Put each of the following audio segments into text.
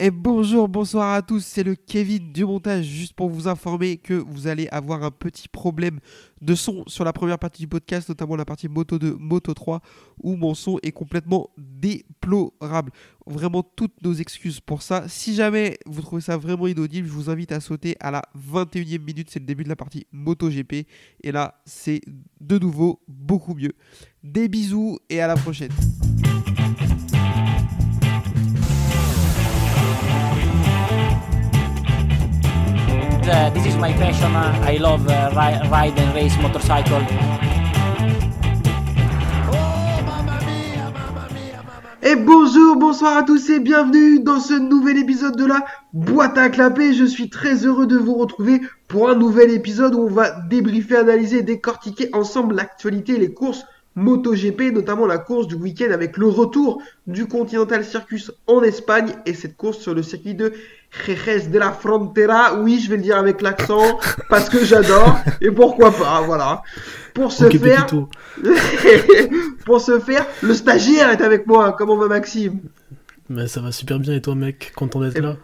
Et bonjour, bonsoir à tous, c'est le Kevin du montage, juste pour vous informer que vous allez avoir un petit problème de son sur la première partie du podcast, notamment la partie Moto 2, Moto 3, où mon son est complètement déplorable. Vraiment toutes nos excuses pour ça. Si jamais vous trouvez ça vraiment inaudible, je vous invite à sauter à la 21e minute, c'est le début de la partie Moto GP, et là c'est de nouveau beaucoup mieux. Des bisous et à la prochaine. Uh, this is my passion. Uh, I love uh, ri- ride and race motorcycle. Et bonjour, bonsoir à tous et bienvenue dans ce nouvel épisode de la boîte à clapper. Je suis très heureux de vous retrouver pour un nouvel épisode où on va débriefer, analyser, décortiquer ensemble l'actualité et les courses MotoGP, notamment la course du week-end avec le retour du Continental Circus en Espagne et cette course sur le circuit de Jerez de la Frontera. Oui, je vais le dire avec l'accent parce que j'adore et pourquoi pas, voilà. Pour ce faire, pour ce faire, le stagiaire est avec moi. Comment va Maxime? Mais ça va super bien et toi mec, content d'être Eh là?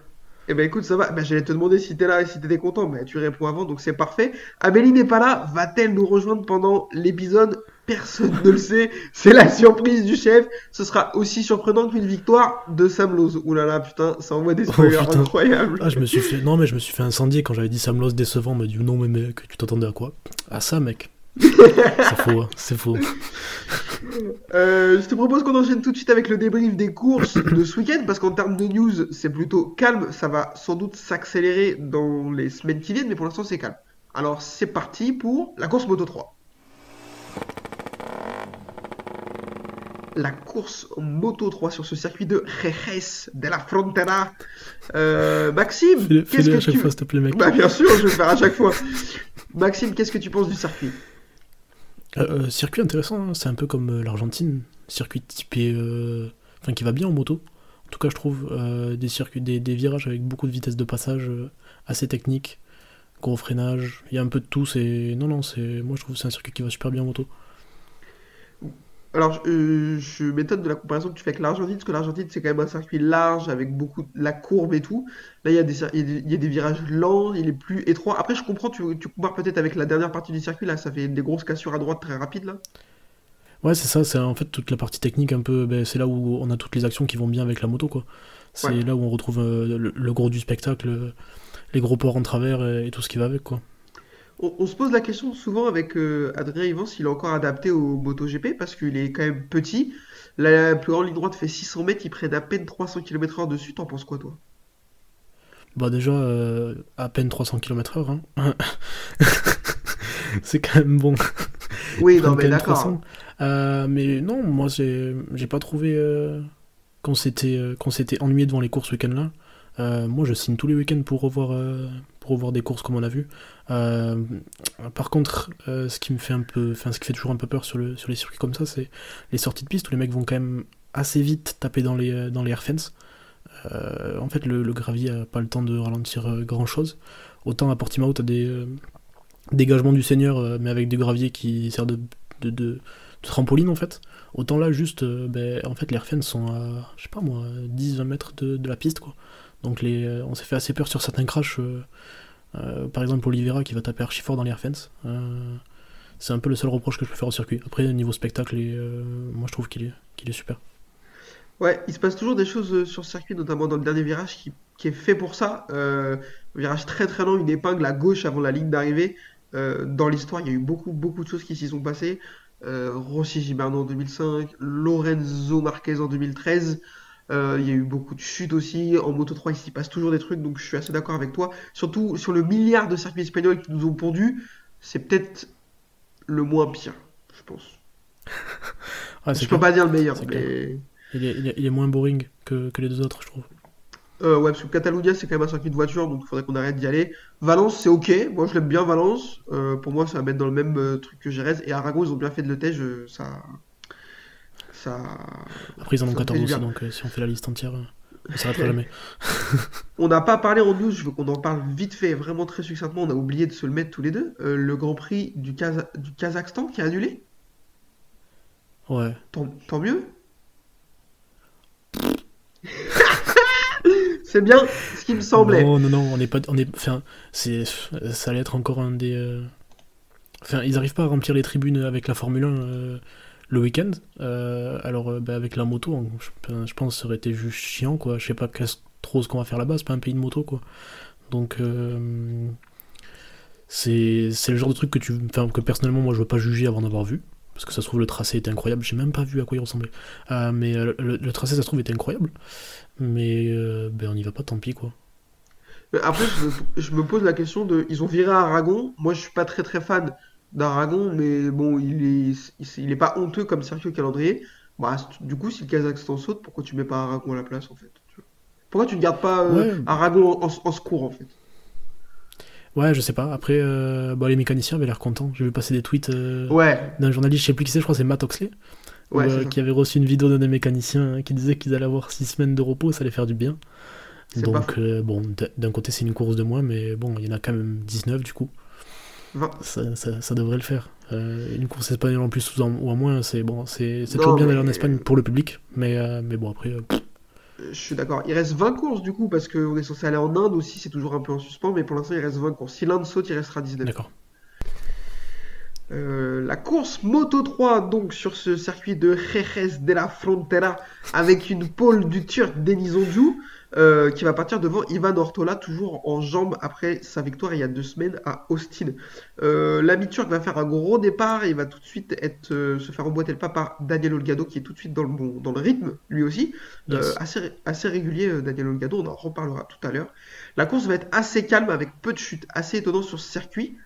Eh ben écoute, ça va. Ben, j'allais te demander si t'es là et si t'étais content, mais tu réponds avant, donc c'est parfait. Amélie n'est pas là. Va-t-elle nous rejoindre pendant l'épisode Personne ne le sait. C'est la surprise du chef. Ce sera aussi surprenant qu'une victoire de Sam Lowe. Ouh là là, putain, ça envoie des spoilers putain. incroyables. Ah je me suis fait... Non mais je me suis fait incendier quand j'avais dit Sam Lowe décevant, on m'a dit non mais mec, tu t'attendais à quoi? À ça mec C'est faux, hein, c'est faux. Euh, je te propose qu'on enchaîne tout de suite avec le débrief des courses de ce week-end, parce qu'en termes de news, c'est plutôt calme. Ça va sans doute s'accélérer dans les semaines qui viennent, mais pour l'instant, c'est calme. Alors, c'est parti pour la course Moto 3. La course Moto 3 sur ce circuit de Jerez de la Frontera. Euh, Maxime, Fais-le qu'est-ce que à chaque tu... fois s'il te plaît mec. Bah bien sûr, je vais le faire à chaque fois. Maxime, qu'est-ce que tu penses du circuit? Euh, euh, circuit intéressant, hein, c'est un peu comme l'Argentine, circuit typé... Enfin qui va bien en moto. En tout cas je trouve des circuits, des, des virages avec beaucoup de vitesse de passage, assez technique, gros freinage, il y a un peu de tout, c'est... Non non, c'est... Moi je trouve que c'est un circuit qui va super bien en moto. Alors, je m'étonne de la comparaison que tu fais avec l'Argentine, parce que l'Argentine, c'est quand même un circuit large, avec beaucoup de la courbe et tout. Là, il y a des, il y a des, il y a des virages lents, il est plus étroit. Après, je comprends, tu, tu compares peut-être avec la dernière partie du circuit, là, ça fait des grosses cassures à droite très rapides, là. Ouais, c'est ça, c'est en fait toute la partie technique un peu, ben, c'est là où on a toutes les actions qui vont bien avec la moto, quoi. C'est Ouais. là où on retrouve euh, le, le gros du spectacle, euh, les gros ports en travers et, et tout ce qui va avec, quoi. On, on se pose la question souvent avec euh, Adrien Ivan s'il est encore adapté au MotoGP, parce qu'il est quand même petit. La plus grande ligne droite fait 600 mètres, il prenne à peine 300 km/h dessus, t'en penses quoi, toi? Bah déjà, euh, à peine 300 km/h, hein. c'est quand même bon. Oui, non, prennent mais quand d'accord. 300. Euh, mais non, moi j'ai pas trouvé qu'on s'était qu'on s'était ennuyé devant les courses ce week-end là. Euh, moi je signe tous les week-ends pour revoir euh, pour revoir des courses comme on a vu. Euh, par contre, euh, ce qui me fait un peu, ce qui fait toujours un peu peur sur le sur les circuits comme ça, c'est les sorties de piste où les mecs vont quand même assez vite taper dans les euh, dans en fait, le, gravier a pas le temps de ralentir grand chose. Autant à Portimao, t'as des euh, dégagements du Seigneur, mais avec du gravier qui sert de, trampoline en fait. Autant là, juste, ben, en fait, les air fence sont à, je sais pas moi, 10-20 mètres de, de la piste quoi. Donc euh, on s'est fait assez peur sur certains crashs. euh, euh, par exemple, Oliveira qui va taper archi fort dans les air fence. C'est un peu le seul reproche que je peux faire au circuit. Après, niveau spectacle, moi je trouve qu'il est, super. Ouais, il se passe toujours des choses sur ce circuit, notamment dans le dernier virage qui, est fait pour ça. Euh, virage très très long, une épingle à gauche avant la ligne d'arrivée. Dans l'histoire, il y a eu beaucoup beaucoup de choses qui s'y sont passées. Rossi Gibernau en 2005, Lorenzo Marquez en 2013. Euh, il y a eu beaucoup de chutes aussi. En Moto 3, il s'y passe toujours des trucs, donc je suis assez d'accord avec toi. Surtout sur le milliard de circuits espagnols qui nous ont pondus, c'est peut-être le moins pire, je pense. Ah, Je peux pas dire le meilleur, mais... Il est, il est- il est moins boring que, que les deux autres, je trouve. Euh, ouais, parce que Catalunya, c'est quand même un circuit de voiture, donc il faudrait qu'on arrête d'y aller. Valence, c'est ok. Moi, je l'aime bien, Valence. Euh, pour moi, ça va mettre dans le même truc que Jerez. Et Aragon, ils ont bien fait de le euh, ça. Ça. Après, ils en ont Ça me fait 14 du aussi, donc euh, si on fait la liste entière, euh, on s'arrêtera jamais. On n'a pas parlé en news, je veux qu'on en parle vite fait, vraiment très succinctement. On a oublié de se le mettre tous les deux. Euh, le Grand Prix du, Kaza- du Kazakhstan qui est annulé. Ouais. Tant, tant mieux. C'est bien ce qui me semblait. Non, non, non, on n'est pas. On est, enfin, c'est, ça allait être encore un des. euh, Enfin, ils n'arrivent pas à remplir les tribunes avec la Formule 1 euh, le week-end. Euh, alors, euh, bah, avec la moto, je, pense que ça aurait été juste chiant, quoi. Je sais pas trop ce qu'on va faire là-bas, c'est pas un pays de moto, quoi. Donc, euh, c'est, le genre de truc que, tu, que personnellement, moi, je veux pas juger avant d'avoir vu. Parce que ça se trouve, le tracé était incroyable. J'ai même pas vu à quoi il ressemblait. Mais le, tracé, ça se trouve, était incroyable. Mais ben, on y va pas, tant pis, quoi. Après, je me, je me pose la question de. Ils ont viré Aragon. Moi, je suis pas très très fan d'Aragon, mais bon, il est, il, est pas honteux comme au calendrier. Bah, du coup, si le Kazakhstan saute, pourquoi tu mets pas Aragon à la place en fait? tu vois? Pourquoi tu ne gardes pas euh, Ouais. Aragon en, en secours en fait? Ouais, je sais pas. Après, euh, bon, les mécaniciens avaient l'air contents. J'ai vu passer des tweets euh, Ouais, d'un journaliste, je sais plus qui c'est, je crois que c'est Matt Oxley, ouais, qui avait reçu une vidéo d'un des mécaniciens hein, qui disait qu'ils allaient avoir 6 semaines de repos, ça allait faire du bien. Donc, bon, d'un côté, c'est une course de moins, mais bon, il y en a quand même 19 du coup. 20. Ça, ça, ça devrait le faire. Euh, une course espagnole en plus ou en, moins, c'est bon, c'est toujours bien d'aller en Espagne pour le public, mais, euh, mais bon, après, euh, Euh, Je suis d'accord. Il reste 20 courses du coup, parce qu'on est censé aller en Inde aussi, c'est toujours un peu en suspens, mais pour l'instant il reste 20 courses. Si l'Inde saute, il restera 19. d'accord. Euh, la course Moto 3, donc sur ce circuit de Jerez de la Frontera, avec une pole du Turc Denis Ondiou, euh, qui va partir devant Ivan Ortola, toujours en jambes après sa victoire il y a deux semaines à Austin. Euh, L'ami turc va faire un gros départ, il va tout de suite être, euh, se faire emboîter le pas par Daniel Olgado, qui est tout de suite dans le, bon, dans le rythme, lui aussi. Yes. Assez, assez régulier, Daniel Olgado, on en reparlera tout à l'heure. La course va être assez calme, avec peu de chutes, assez étonnant sur ce circuit.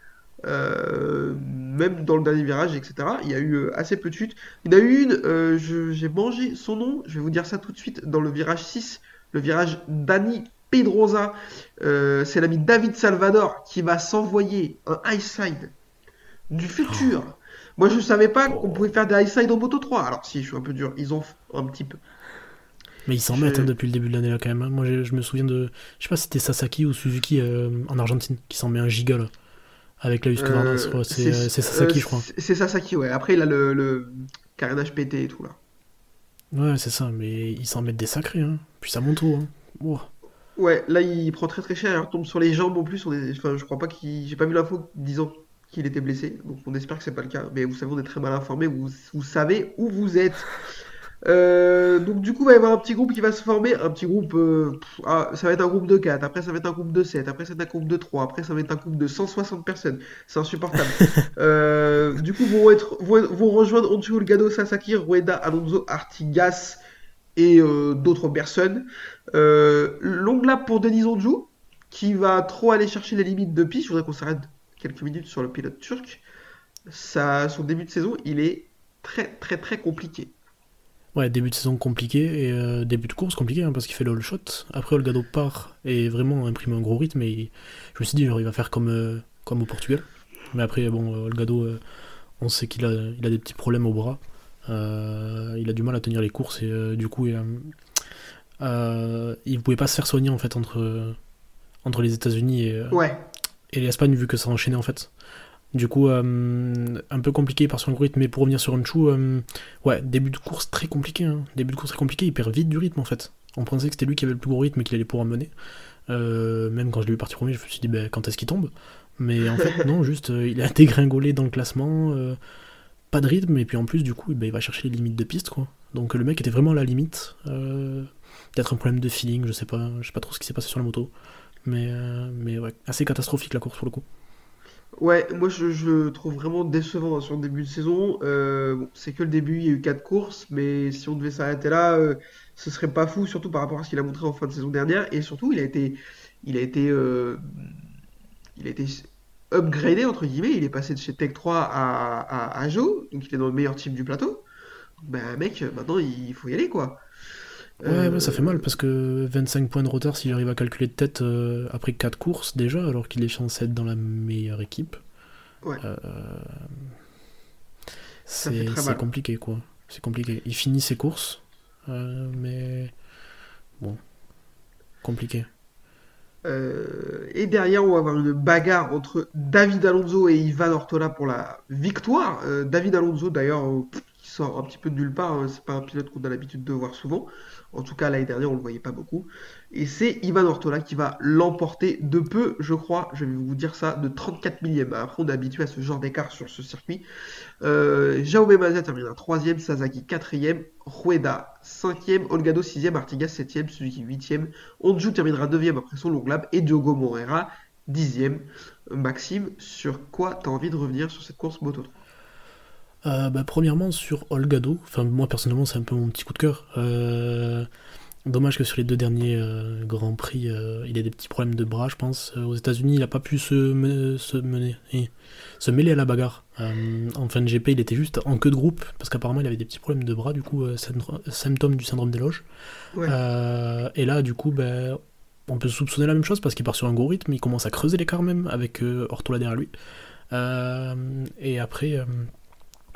Euh, même dans le dernier virage, etc. Il y a eu euh, assez peu de chutes. Il y en a eu une, euh, j'ai mangé son nom, je vais vous dire ça tout de suite, dans le virage 6, le virage Dani Pedrosa. Euh, c'est l'ami David Salvador qui va s'envoyer un high side du futur. Moi, je savais pas qu'on pouvait faire des high side en Moto 3. Alors, si, je suis un peu dur, ils ont un petit peu. Mais ils s'en Je- mettent hein, depuis le début de l'année là quand même. hein. Moi je, je me souviens de. Je sais pas si c'était Sasaki ou Suzuki euh, en Argentine qui s'en met un giga là. Avec la Husqvarna, Euh. C'est euh, c'est Sasaki, je crois. c'est- C'est Sasaki, ouais. Après, il a le, le carénage pété et tout, là. Ouais, c'est ça, mais ils s'en mettent des sacrés, hein. Puis ça monte haut, hein. Ouais, là il prend très très cher, il retombe sur les jambes en plus. On est... enfin, je crois pas qu'il. J'ai pas vu l'info disant qu'il était blessé, donc on espère que c'est pas le cas. Mais vous savez, on est très mal informés, vous, vous savez où vous êtes. Euh, donc du coup, il va y avoir un petit groupe qui va se former, un petit groupe, euh, pff, ah, ça va être un groupe de 4, après ça va être un groupe de 7, après ça va être un groupe de 3, après ça va être un groupe de 160 personnes, c'est insupportable. Euh, du coup, vont, être, vont, vont rejoindre Onchu Olgado, Sasaki, Rueda, Alonso, Artigas et d'autres personnes. Longue lap pour Denis Onju, qui va trop aller chercher les limites de piste. Je voudrais qu'on s'arrête quelques minutes sur le pilote turc. Ça, son début de saison, il est très très très compliqué. Ouais, début de saison compliqué et euh, début de course compliqué hein, parce qu'il fait le all shot. Après, Olgado part et vraiment imprime un gros rythme. Et je me suis dit, genre, il va faire comme, euh, comme au Portugal. Mais après, bon, euh, Olgado, euh, on sait qu'il a, il a des petits problèmes au bras. Il a du mal à tenir les courses et du coup, il, a- il pouvait pas se faire soigner en fait entre, entre les États-Unis et, Ouais, et l'Espagne vu que ça enchaînait en fait. Du coup, euh, un peu compliqué par son rythme, mais pour revenir sur Honshu, euh, ouais, début de course très compliqué. Hein. Début de course très compliqué, il perd vite du rythme en fait. On pensait que c'était lui qui avait le plus gros rythme et qu'il allait pouvoir mener. Euh, même quand je l'ai vu partir premier, je me suis dit, ben, quand est-ce qu'il tombe? Mais en fait, non, juste, il a dégringolé dans le classement, pas de rythme, et puis en plus, du coup, ben, il va chercher les limites de piste, quoi. Donc le mec était vraiment à la limite. Peut-être un problème de feeling, je sais pas, je sais pas trop ce qui s'est passé sur la moto. Mais, euh, mais ouais, assez catastrophique la course pour le coup. Ouais, moi je, le trouve vraiment décevant hein, sur le début de saison. Euh, c'est que le début, il y a eu 4 courses, mais si on devait s'arrêter là, euh, ce serait pas fou, surtout par rapport à ce qu'il a montré en fin de saison dernière. Et surtout, il a été, il a été, euh, il a été upgradé entre guillemets. Il est passé de chez Tech 3 à, à, à Joe, donc il est dans le meilleur team du plateau. Ben mec, maintenant il faut y aller quoi. Ouais, Euh, ouais, ça fait mal parce que 25 points de retard s'il arrive à calculer de tête euh, après 4 courses déjà, alors qu'il est censé être dans la meilleure équipe. Ouais. Euh, c'est compliqué quoi. C'est compliqué. Il finit ses courses, euh, mais bon, compliqué. Euh, et derrière, on va avoir une bagarre entre David Alonso et Ivan Ortola pour la victoire. Euh, David Alonso, d'ailleurs, euh, qui sort un petit peu de nulle part. C'est pas un pilote qu'on a l'habitude de voir souvent. En tout cas, l'année dernière, on le voyait pas beaucoup. Et c'est Ivan Ortola qui va l'emporter de peu, je crois. Je vais vous dire ça, de 34 millième. Après, on est habitué à ce genre d'écart sur ce circuit. Euh, Jaume Mazia termine 3ème, Sasaki 4ème, Rueda 5ème, Olgado 6ème, Artigas 7ème, Suzuki 8ème, Onju terminera 9ème après son long lap et Diogo Moreira 10ème. Maxime, sur quoi tu as envie de revenir sur cette course Moto 3 Euh, bah, premièrement sur Olgado, enfin moi personnellement c'est un peu mon petit coup de cœur. Euh, dommage que sur les deux derniers euh, grands prix, euh, il ait des petits problèmes de bras, je pense. Aux États-Unis, il n'a pas pu se, me- se mener, eh, se mêler à la bagarre. En fin de GP, il était juste en queue de groupe parce qu'apparemment il avait des petits problèmes de bras, du coup symptôme du syndrome des loges. Ouais. Et là, du coup, ben, on peut soupçonner la même chose parce qu'il part sur un gros rythme, il commence à creuser l'écart même avec euh, Ortola derrière lui. Euh, et après, euh,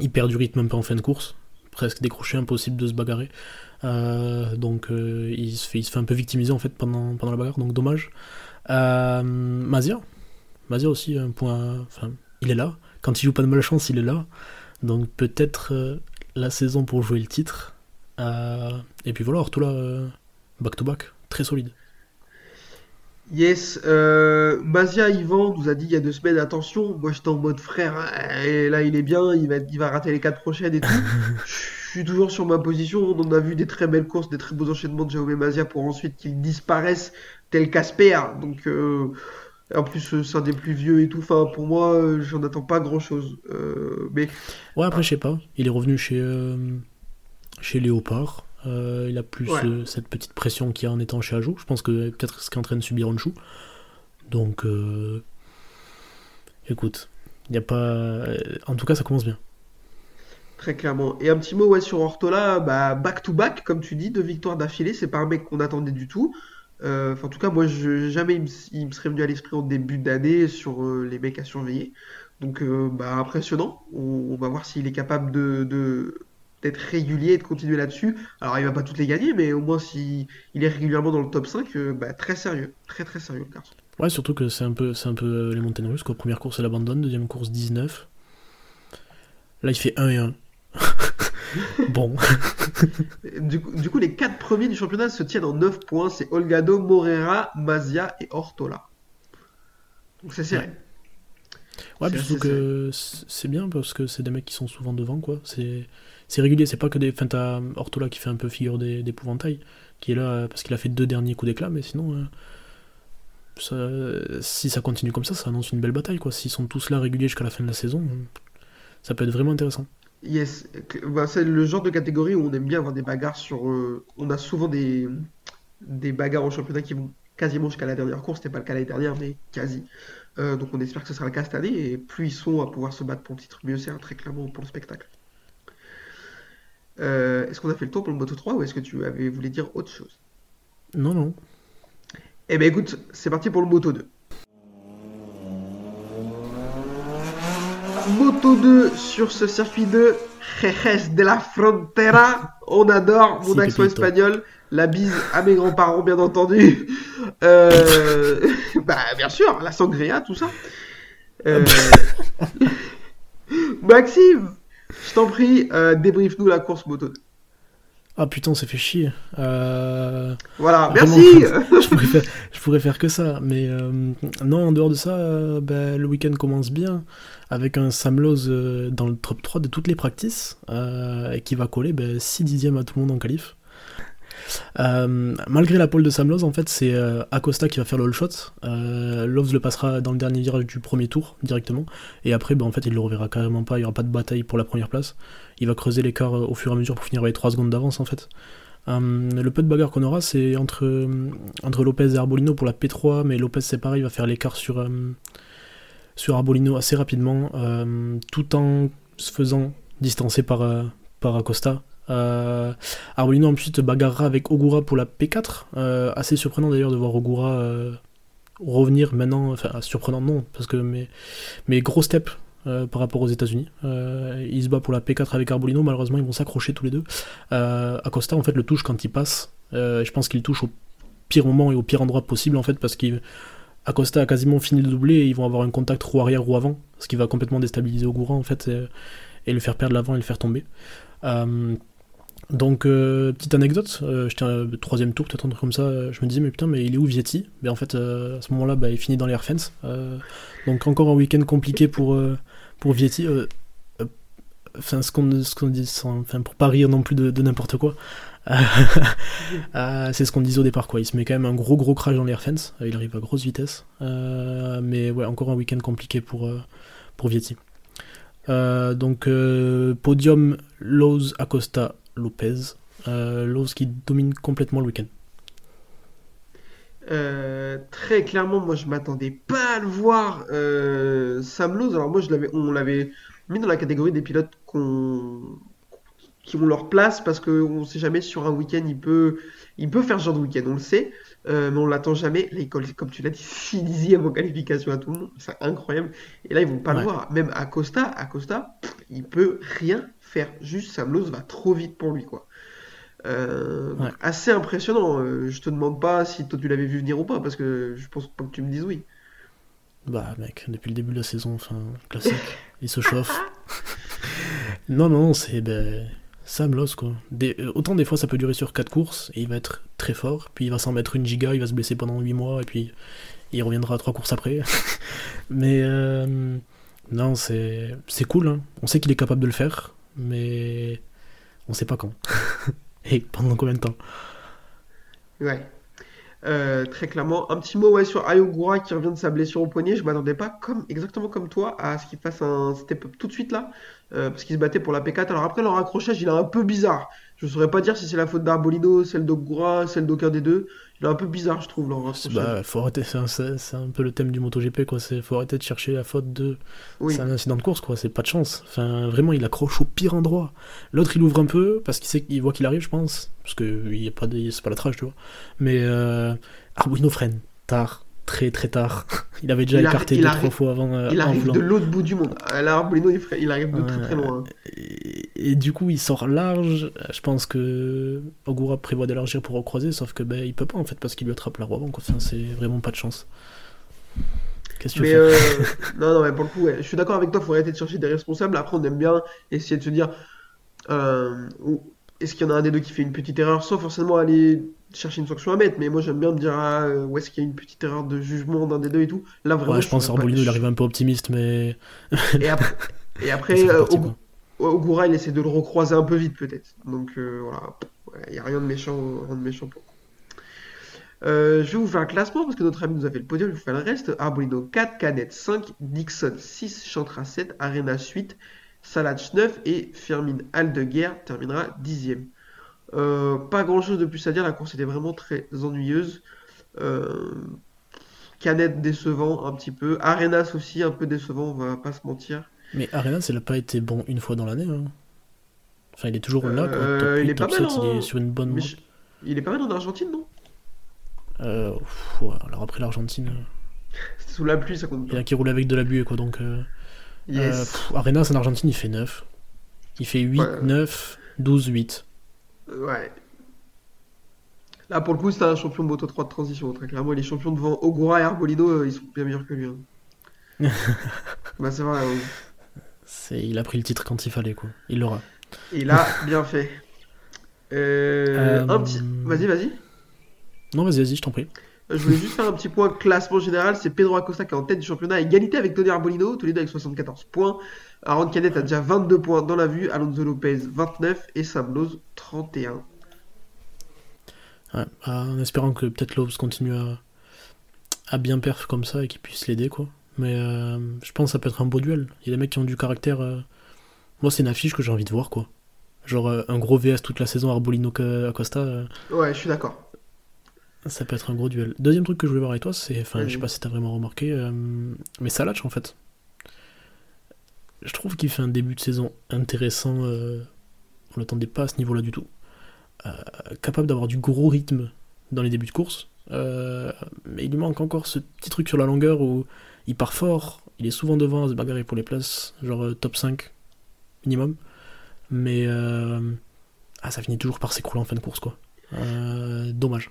il perd du rythme un peu en fin de course, presque décroché, impossible de se bagarrer. Euh, donc euh, il, se fait, un peu victimiser en fait pendant, la bagarre, donc dommage. Euh, Mazia, Mazia aussi, un point. Enfin, il est là. Quand il joue pas de malchance, il est là. Donc peut-être euh, la saison pour jouer le titre. Et puis voilà, Ortola, euh, back-to-back, très solide. Yes, euh, Mazia Yvan nous a dit il y a deux semaines, attention, moi j'étais en mode frère, hein, et là il est bien, il va, il va rater les quatre prochaines et tout. Je suis toujours sur ma position, on en a vu des très belles courses, des très beaux enchaînements de Jaume Mazia pour ensuite qu'ils disparaissent tel Casper. Donc euh, en plus euh, c'est un des plus vieux et tout, enfin pour moi euh, j'en attends pas grand chose. mais Ouais, après, je sais pas. Il est revenu chez, euh, chez Léopard. Euh, il a plus Ouais. euh, cette petite pression qu'il y a en étant chez Ajo. Je pense que peut-être ce qu'est en train de subir Honshu. Donc, euh, écoute, il y a pas. En tout cas, ça commence bien. Très clairement. Et un petit mot ouais, sur Ortola, bah, back to back, comme tu dis, deux victoires d'affilée, c'est pas un mec qu'on attendait du tout. En tout cas, moi, je, jamais il me, il me serait venu à l'esprit en début d'année sur les mecs à surveiller. Donc, bah, impressionnant. On, on va voir s'il est capable de, de- d'être régulier et de continuer là-dessus. Alors, il va pas toutes les gagner, mais au moins, s'il il est régulièrement dans le top 5, euh, bah, très sérieux. Très, très sérieux, le garçon. Ouais, surtout que c'est un peu, c'est un peu euh, les montagnes russes. Quoi. Première course, il abandonne. Deuxième course, 19. Là, il fait 1 et 1. bon. Du coup, du coup, les quatre premiers du championnat se tiennent en 9 points. C'est Olgado, Morera, Mazia et Ortola. Donc, c'est serré. Ouais, C'est puis surtout que c'est bien parce que c'est des mecs qui sont souvent devant, quoi. C'est c'est régulier, c'est pas que des. Enfin, t'as Ortola qui fait un peu figure d'é- d'épouvantail, qui est là euh, parce qu'il a fait deux derniers coups d'éclat, mais sinon, euh, si ça continue comme ça, ça annonce une belle bataille, quoi. S'ils sont tous là réguliers jusqu'à la fin de la saison, ça peut être vraiment intéressant. Yes, bah, c'est le genre de catégorie où on aime bien avoir des bagarres sur. euh, on a souvent des, bagarres au championnat qui vont quasiment jusqu'à la dernière course. C'était pas le cas l'année dernière, mais quasi. Donc on espère que ce sera le cas cette année. Et plus ils sont à pouvoir se battre pour le titre, mieux c'est hein, très clairement pour le spectacle. Euh, est-ce qu'on a fait le tour pour le Moto 3 ou est-ce que tu avais voulu dire autre chose? Non, non. Eh ben écoute, c'est parti pour le Moto 2. Moto 2 sur ce circuit de Jerez de la Frontera. On adore mon Si, accent espagnol. La bise à mes grands-parents, bien entendu. Euh, bah, bien sûr, la sangria, tout ça. Euh, Maxime, je t'en prie, euh, débriefe-nous la course Moto 2. Ah putain, on s'est fait chier. Euh, Voilà, Vraiment. merci. je, pourrais faire, je pourrais faire que ça, mais euh, non, en dehors de ça, euh, ben, le week-end commence bien avec un Sam dans le top 3 de toutes les practices et qui va coller ben, 6 dixièmes à tout le monde en qualif. Euh, malgré la pole de Sam Lowe, en fait, c'est euh, Acosta qui va faire le all shot. Euh, Loves le passera dans le dernier virage du premier tour directement, et après, ben, en fait, il le reverra carrément pas. Il y aura pas de bataille pour la première place. Il va creuser l'écart euh, au fur et à mesure pour finir avec 3 secondes d'avance, en fait. Le peu de bagarre qu'on aura, c'est entre, Lopez et Arbolino pour la P3, mais Lopez, c'est pareil, il va faire l'écart sur, sur Arbolino assez rapidement, tout en se faisant distancer par, par Acosta. Euh, Arbolino ensuite bagarrera avec Ogura pour la P4. Euh, assez surprenant d'ailleurs de voir Ogura euh, revenir maintenant. Enfin, surprenant non, parce que mais, mais gros step par rapport aux États-Unis. Il se bat pour la P4 avec Arbolino. Malheureusement, ils vont s'accrocher tous les deux. Acosta en fait le touche quand il passe. Je pense qu'il touche au pire moment et au pire endroit possible en fait parce qu'il Acosta a quasiment fini de doubler et ils vont avoir un contact roue arrière roue avant, ce qui va complètement déstabiliser Ogura en fait et le faire perdre l'avant et le faire tomber. Euh, donc, euh, petite anecdote, euh, j'étais un troisième tour, peut-être un truc comme ça, euh, je me disais, mais putain, mais il est où Vietti? Mais en fait, euh, à ce moment-là, bah, il finit dans les Air France. Euh, donc, encore un week-end compliqué pour, euh, pour Vietti. Euh, euh, Enfin, ce qu'on qu'on dit, sans- pour pas rire non plus de, n'importe quoi. Euh, c'est ce qu'on disait au départ, quoi. Il se met quand même un gros gros crash dans les Air France. Euh, Il arrive à grosse vitesse. Euh, mais ouais, encore un week-end compliqué pour, euh, pour Vietti. Euh, donc, euh, podium Lowe's, Acosta, Lopez. Euh, qui domine complètement le week-end. Euh, très clairement, moi je m'attendais pas à le voir euh, Sam Lowe. Alors moi je l'avais, on l'avait mis dans la catégorie des pilotes qu'on, qui ont leur place parce qu'on sait jamais sur un week-end il peut, il peut faire ce genre de week-end, on le sait, euh, mais on l'attend jamais. Là, comme tu l'as dit, 6 dixièmes en qualification à tout le monde, c'est incroyable. Et là ils vont pas le voir. Même Acosta, Acosta, pff, il peut rien faire. Juste Sam Lowe va trop vite pour lui quoi. Euh, Ouais. assez impressionnant. Euh, je te demande pas si toi tu l'avais vu venir ou pas, parce que je pense pas que tu me dises oui. Bah, mec, depuis le début de la saison, enfin, classique. Il se chauffe. non, non, c'est ben, Sam Lowe, quoi. Des- euh, autant des fois ça peut durer sur 4 courses et il va être très fort, puis il va s'en mettre une giga, il va se blesser pendant 8 mois et puis il reviendra à 3 courses après. mais euh, non, c'est c'est cool, hein. on sait qu'il est capable de le faire, mais on sait pas quand. et pendant combien de temps? Ouais. Euh, très clairement. Un petit mot ouais, sur Ayogura qui revient de sa blessure au poignet. Je m'attendais pas, comme, exactement comme toi, à ce qu'il fasse un step-up tout de suite là, euh, parce qu'il se battait pour la P4. Alors après, leur accrochage, il est un peu bizarre. Je saurais pas dire si c'est la faute d'Arbolino, celle d'Ogura, celle d'aucun des deux. Il est un peu bizarre, je trouve, accrochage. Bah, faut arrêter, c'est un, c'est- c'est un peu le thème du MotoGP, quoi. C'est faut arrêter de chercher la faute de. Oui. C'est un incident de course, quoi. C'est pas de chance. Enfin, vraiment, il accroche au pire endroit. L'autre, il ouvre un peu parce qu'il sait qu'il voit qu'il arrive, je pense. Parce que il y a pas de... c'est pas la trage, tu vois. Mais euh... Arbuino freine tard, très très tard. il avait déjà Il écarté deux trois fois avant. euh, Il arrive de l'autre bout du monde. Euh, Là, Arbolino, il, arrive de très très loin. Et, et du coup, il sort large. Je pense que Ogura prévoit d'élargir pour recroiser, sauf que ben il peut pas en fait parce qu'il lui attrape la avant. Quoi. Enfin, c'est vraiment pas de chance. Qu'est-ce que tu Mais veux faire euh, non, non, mais pour le coup, ouais, je suis d'accord avec toi, il faut arrêter de chercher des responsables. Après, on aime bien essayer de se dire euh, est-ce qu'il y en a un des deux qui fait une petite erreur sans forcément aller chercher une sanction à mettre. Mais moi, j'aime bien me dire ah, euh, où est-ce qu'il y a une petite erreur de jugement d'un des deux et tout. Là, vraiment, Ouais, je pense Arbolino il arrive un peu optimiste, mais. Et après, et après ça fait euh. Ogura, il essaie de le recroiser un peu vite, peut-être. Donc euh, voilà, il n'y a rien de méchant, rien de méchant pour. Euh, je vais vous faire un classement parce que notre ami nous a fait le podium, je vous fais le reste. Arbolino 4, Canet 5, Dixon 6, Chantra 7, Arena 8, Salach 9 et Firmin Aldeguer terminera 10ème. Euh, pas grand chose de plus à dire, la course était vraiment très ennuyeuse. Euh, Canet décevant un petit peu, Arenas aussi un peu décevant, on va pas se mentir. Mais Arenas, il a pas été bon une fois dans l'année. hein. Enfin, il est toujours là, quoi. Euh, Top il 8, est pas top mal 7, il est sur une bonne je- Il est pas mal en Argentine, non? Euh, pff, ouais, alors après l'Argentine, euh, C'était sous la pluie, ça compte il y pas. en a qui roulent avec de la buée, quoi. Donc, Yes. pff, Arenas en Argentine, il fait 9. Il fait 8, Ouais. 9, 12, 8. Ouais. Là, pour le coup, c'est un champion de Moto 3 de transition. Très clairement, il est champion devant Ogura et Arbolino, euh, ils sont bien meilleurs que lui. hein. Bah, c'est vrai. C'est, il a pris le titre quand il fallait, quoi. Il l'aura. Il a bien fait. Euh, Euh, un petit... Vas-y, vas-y. Non, vas-y, vas-y, je t'en prie. Je voulais juste faire un petit point classement général. C'est Pedro Acosta qui est en tête du championnat, à égalité avec Tony Arbolino, tous les deux avec 74 points. Aaron Canet a déjà 22 points dans la vue, Alonso Lopez 29 et Sam Lowe 31. Ouais, bah, en espérant que peut-être Lobes continue à, à bien perf comme ça et qu'il puisse l'aider, quoi. Mais euh, je pense que ça peut être un beau duel. Il y a des mecs qui ont du caractère. euh, Moi, c'est une affiche que j'ai envie de voir, quoi. Genre euh, un gros VS toute la saison Arbolino Acosta, Ouais, je suis d'accord. Ça peut être un gros duel. Deuxième truc que je voulais voir avec toi, c'est. Enfin, je sais Vas-y. pas si t'as vraiment remarqué, euh, mais Salach, en fait. Je trouve qu'il fait un début de saison intéressant. euh, on l'attendait pas à ce niveau-là du tout. Euh, capable d'avoir du gros rythme dans les débuts de course. Euh, mais il lui manque encore ce petit truc sur la longueur où il part fort, il est souvent devant à se bagarrer pour les places, genre euh, top 5 minimum. Mais ah, ça finit toujours par s'écrouler en fin de course, quoi. Dommage.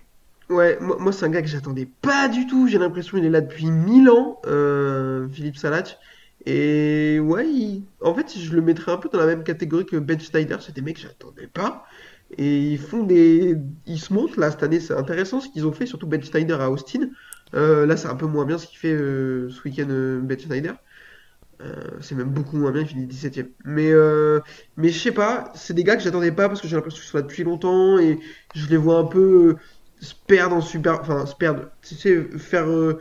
Ouais, moi, c'est un gars que j'attendais pas du tout. J'ai l'impression qu'il est là depuis 1000 ans, euh, Philippe Salach. Et ouais, en fait, je le mettrais un peu dans la même catégorie que Ben Schneider. C'est des mecs que j'attendais pas. Et ils font des. Ils se montent là cette année. C'est intéressant ce qu'ils ont fait, surtout Ben Schneider à Austin. Euh, là, c'est un peu moins bien ce qu'il fait euh, ce week-end, Ben Schneider. C'est même beaucoup moins bien, il finit 17ème. Mais, mais je sais pas, c'est des gars que j'attendais pas parce que j'ai l'impression qu'ils sont là depuis longtemps et je les vois un peu se perdre en super. Enfin, se perdre. Tu sais, faire euh,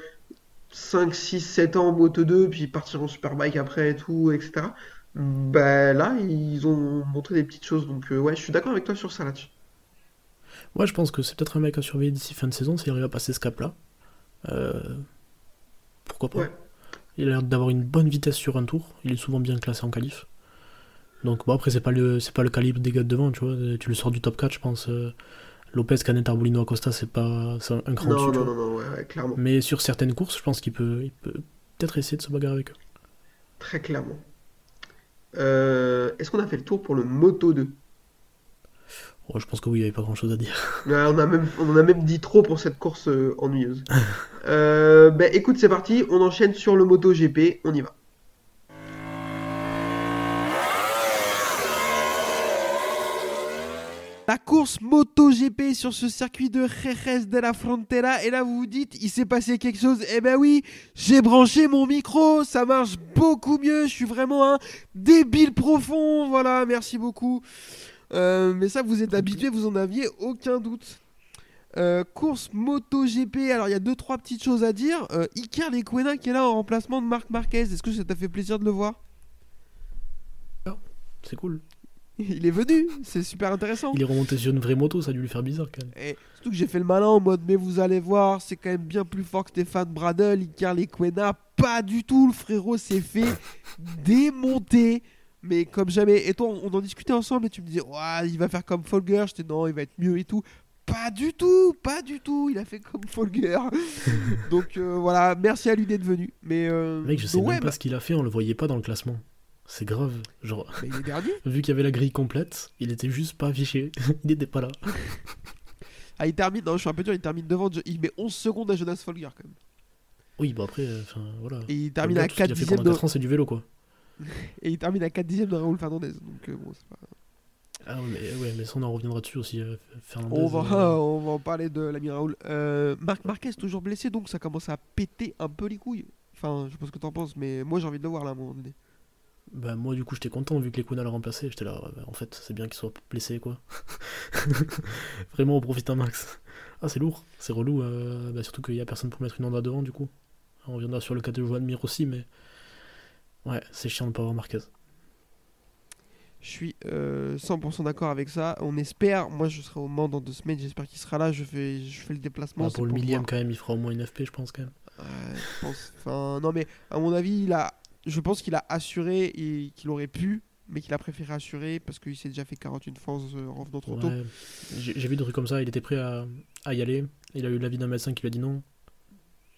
5, 6, 7 ans en Moto 2 puis partir en Superbike après et tout, etc. Bah là, ils ont montré des petites choses donc euh, ouais, je suis d'accord avec toi sur ça là-dessus. Ouais, je pense que c'est peut-être un mec à surveiller d'ici fin de saison s'il arrive à passer ce cap-là. Euh, pourquoi pas Ouais. Il a l'air d'avoir une bonne vitesse sur un tour. Il est souvent bien classé en qualif. Donc bon après c'est pas le c'est pas le calibre des gars de devant, tu vois. Tu le sors du top 4, je pense. euh, Lopez, Canet, Arbolino, Acosta, c'est pas un cran Non, non, non, non, ouais, ouais, clairement. Mais sur certaines courses, je pense qu'il peut il peut peut-être essayer de se bagarrer avec eux. Très clairement. Euh, est-ce qu'on a fait le tour pour le Moto 2? Ouais, je pense que oui, il n'y avait pas grand-chose à dire. Ouais, on a même, on a même dit trop pour cette course euh, ennuyeuse. Euh, ben, écoute, c'est parti, on enchaîne sur le MotoGP, on y va. La course MotoGP sur ce circuit de Jerez de la Frontera. Et là, vous vous dites, il s'est passé quelque chose. Eh ben oui, j'ai branché mon micro. Ça marche beaucoup mieux. Je suis vraiment un débile profond. Voilà, merci beaucoup. Euh, mais ça, vous êtes habitués, vous en aviez aucun doute. Euh, course MotoGP. Alors, il y a deux, trois petites choses à dire. Euh, Iker Lecuona qui est là en remplacement de Marc Marquez. Est-ce que ça t'a fait plaisir de le voir? C'est cool. Il est venu. C'est super intéressant. Il est remonté sur une vraie moto, ça a dû lui faire bizarre quand même. Et surtout que j'ai fait le malin en mode mais vous allez voir, c'est quand même bien plus fort que Stéphane Bradel, Icar Lequena. Pas du tout, le frérot s'est fait démonter. Mais comme jamais. Et toi, on en discutait ensemble et tu me disais, ouais, il va faire comme Folger. J'étais non, il va être mieux et tout. Pas du tout, pas du tout. Il a fait comme Folger. Donc euh, voilà, merci à lui d'être venu. Mais euh, Mec, je sais donc, même ouais, pas bah, ce qu'il a fait, on le voyait pas dans le classement. C'est grave. Genre, il est dernier. vu qu'il y avait la grille complète, il était juste pas affiché. il était pas là. Ah, il termine, non, je suis un peu dur, il termine devant. Il met 11 secondes à Jonas Folger quand même. Oui, bah après, euh, enfin voilà. Et il termine à tout ce qu'il 4 a fait dixièmes pendant de... 4 ans, c'est du vélo quoi. Et il termine à 4 dixièmes de Raoul Fernandez. Donc euh, bon, c'est pas... Ah ouais, mais, ouais, mais ça on en reviendra dessus aussi. euh, Fernandez. On va, euh, on va en parler de l'ami Raoul. Euh, Marc Marquez toujours blessé, donc ça commence à péter un peu les couilles. Enfin, je sais pas ce que t'en penses, mais moi j'ai envie de le voir là à un moment donné. Bah moi du coup j'étais content vu que les Kuna l'a remplacé. J'étais là, bah, en fait c'est bien qu'il soit blessé quoi. Vraiment on profite un max. Ah c'est lourd, c'est relou. euh, bah, surtout qu'il y a personne pour mettre une Honda devant du coup. On reviendra sur le cas de Joan Mir aussi, mais ouais c'est chiant de pas avoir Marquez. Je suis euh, 100% d'accord avec ça. On espère, moi je serai au Mans dans deux semaines, j'espère qu'il sera là. Je fais, je fais le déplacement. C'est pour le millième quand même, il fera au moins une FP je pense quand même. Ouais, je pense. Enfin, non mais à mon avis, il a, je pense qu'il a assuré et qu'il aurait pu, mais qu'il a préféré assurer parce qu'il s'est déjà fait 41 fois en revenant trop. Ouais, J'ai j'ai vu des trucs comme ça, il était prêt à, à y aller. Il a eu l'avis d'un médecin qui lui a dit non.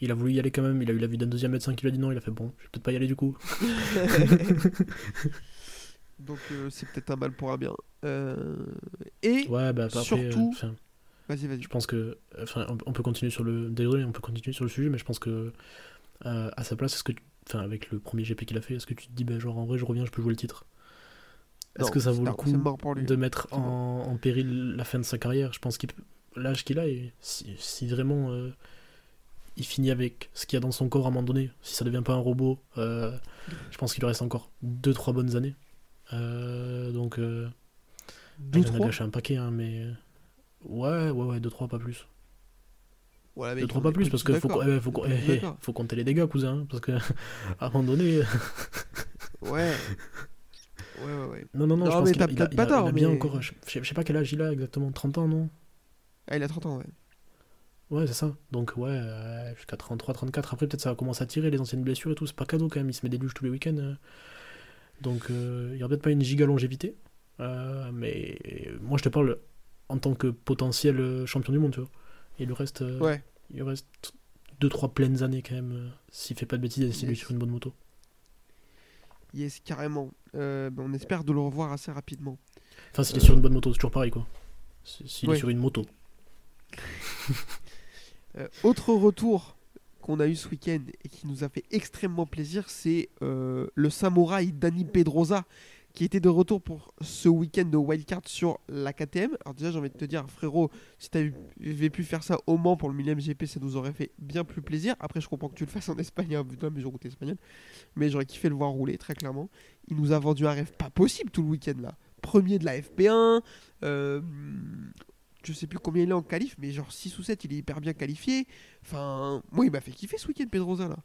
Il a voulu y aller quand même, il a eu l'avis d'un deuxième médecin qui lui a dit non, il a fait bon, je vais peut-être pas y aller du coup. Donc euh, c'est peut-être un mal pour un bien. Euh, Et Ouais, bah après, Surtout- euh, enfin, vas-y, vas-y. je pense que. Enfin, on, peut continuer sur le. Désolé, on peut continuer sur le sujet, mais je pense que. à sa place, est-ce que. tu- Enfin, avec le premier GP qu'il a fait, est-ce que tu te dis, bah, genre en vrai, je reviens, je peux jouer le titre? Est-ce que ça vaut le coup de mettre en, en péril la fin de sa carrière? Je pense qu'il l'âge qu'il a, et si, si vraiment euh, il finit avec ce qu'il y a dans son corps à un moment donné, si ça devient pas un robot, euh, je pense qu'il lui reste encore 2-3 bonnes années. Euh, donc, Deux, il en a gâché un paquet, hein, mais ouais, ouais, ouais, 2-3 pas plus. Voilà, 2-3 on pas plus parce que faut, d'accord. eh, faut, eh, faut compter les dégâts, cousin, hein, parce que à un moment donné, Ouais. Ouais, ouais, ouais. non, non, non, Non, je pense qu'il a, il a- il a- il a tort, bien mais- encore, je, je sais pas quel âge il a exactement, 30 ans, non? Ah, il a 30 ans, ouais. Ouais, c'est ça. Donc, ouais, euh, jusqu'à 33, 34. Après, peut-être ça va commencer à tirer les anciennes blessures et tout. C'est pas cadeau quand même. Il se met des luges tous les week-ends. euh. Donc, euh, il y aura peut-être pas une giga longévité. Euh, mais moi, je te parle en tant que potentiel euh, champion du monde, tu vois. Et le reste, euh, Ouais. il reste 2-3 pleines années quand même. euh, S'il fait pas de bêtises et s'il est Yes. sur une bonne moto. Yes, carrément. Euh, on espère de le revoir assez rapidement. Enfin, s'il est sur une bonne moto, c'est toujours pareil, quoi. S'il Ouais. est sur une moto. Euh, autre retour qu'on a eu ce week-end et qui nous a fait extrêmement plaisir, c'est le samouraï Dani Pedrosa qui était de retour pour ce week-end de wildcard sur la KTM. Alors déjà j'ai envie de te dire frérot, si tu avais pu faire ça au Mans pour le millième GP, ça nous aurait fait bien plus plaisir. Après je comprends que tu le fasses en Espagne, hein, putain mais j'ai route espagnol. Mais j'aurais kiffé le voir rouler très clairement. Il nous a vendu un rêve pas possible tout le week-end là. Premier de la FP1, euh, je sais plus combien il est en qualif, mais genre 6 ou 7, il est hyper bien qualifié. Enfin, moi, il m'a fait kiffer ce week-end, Pedrosa, là.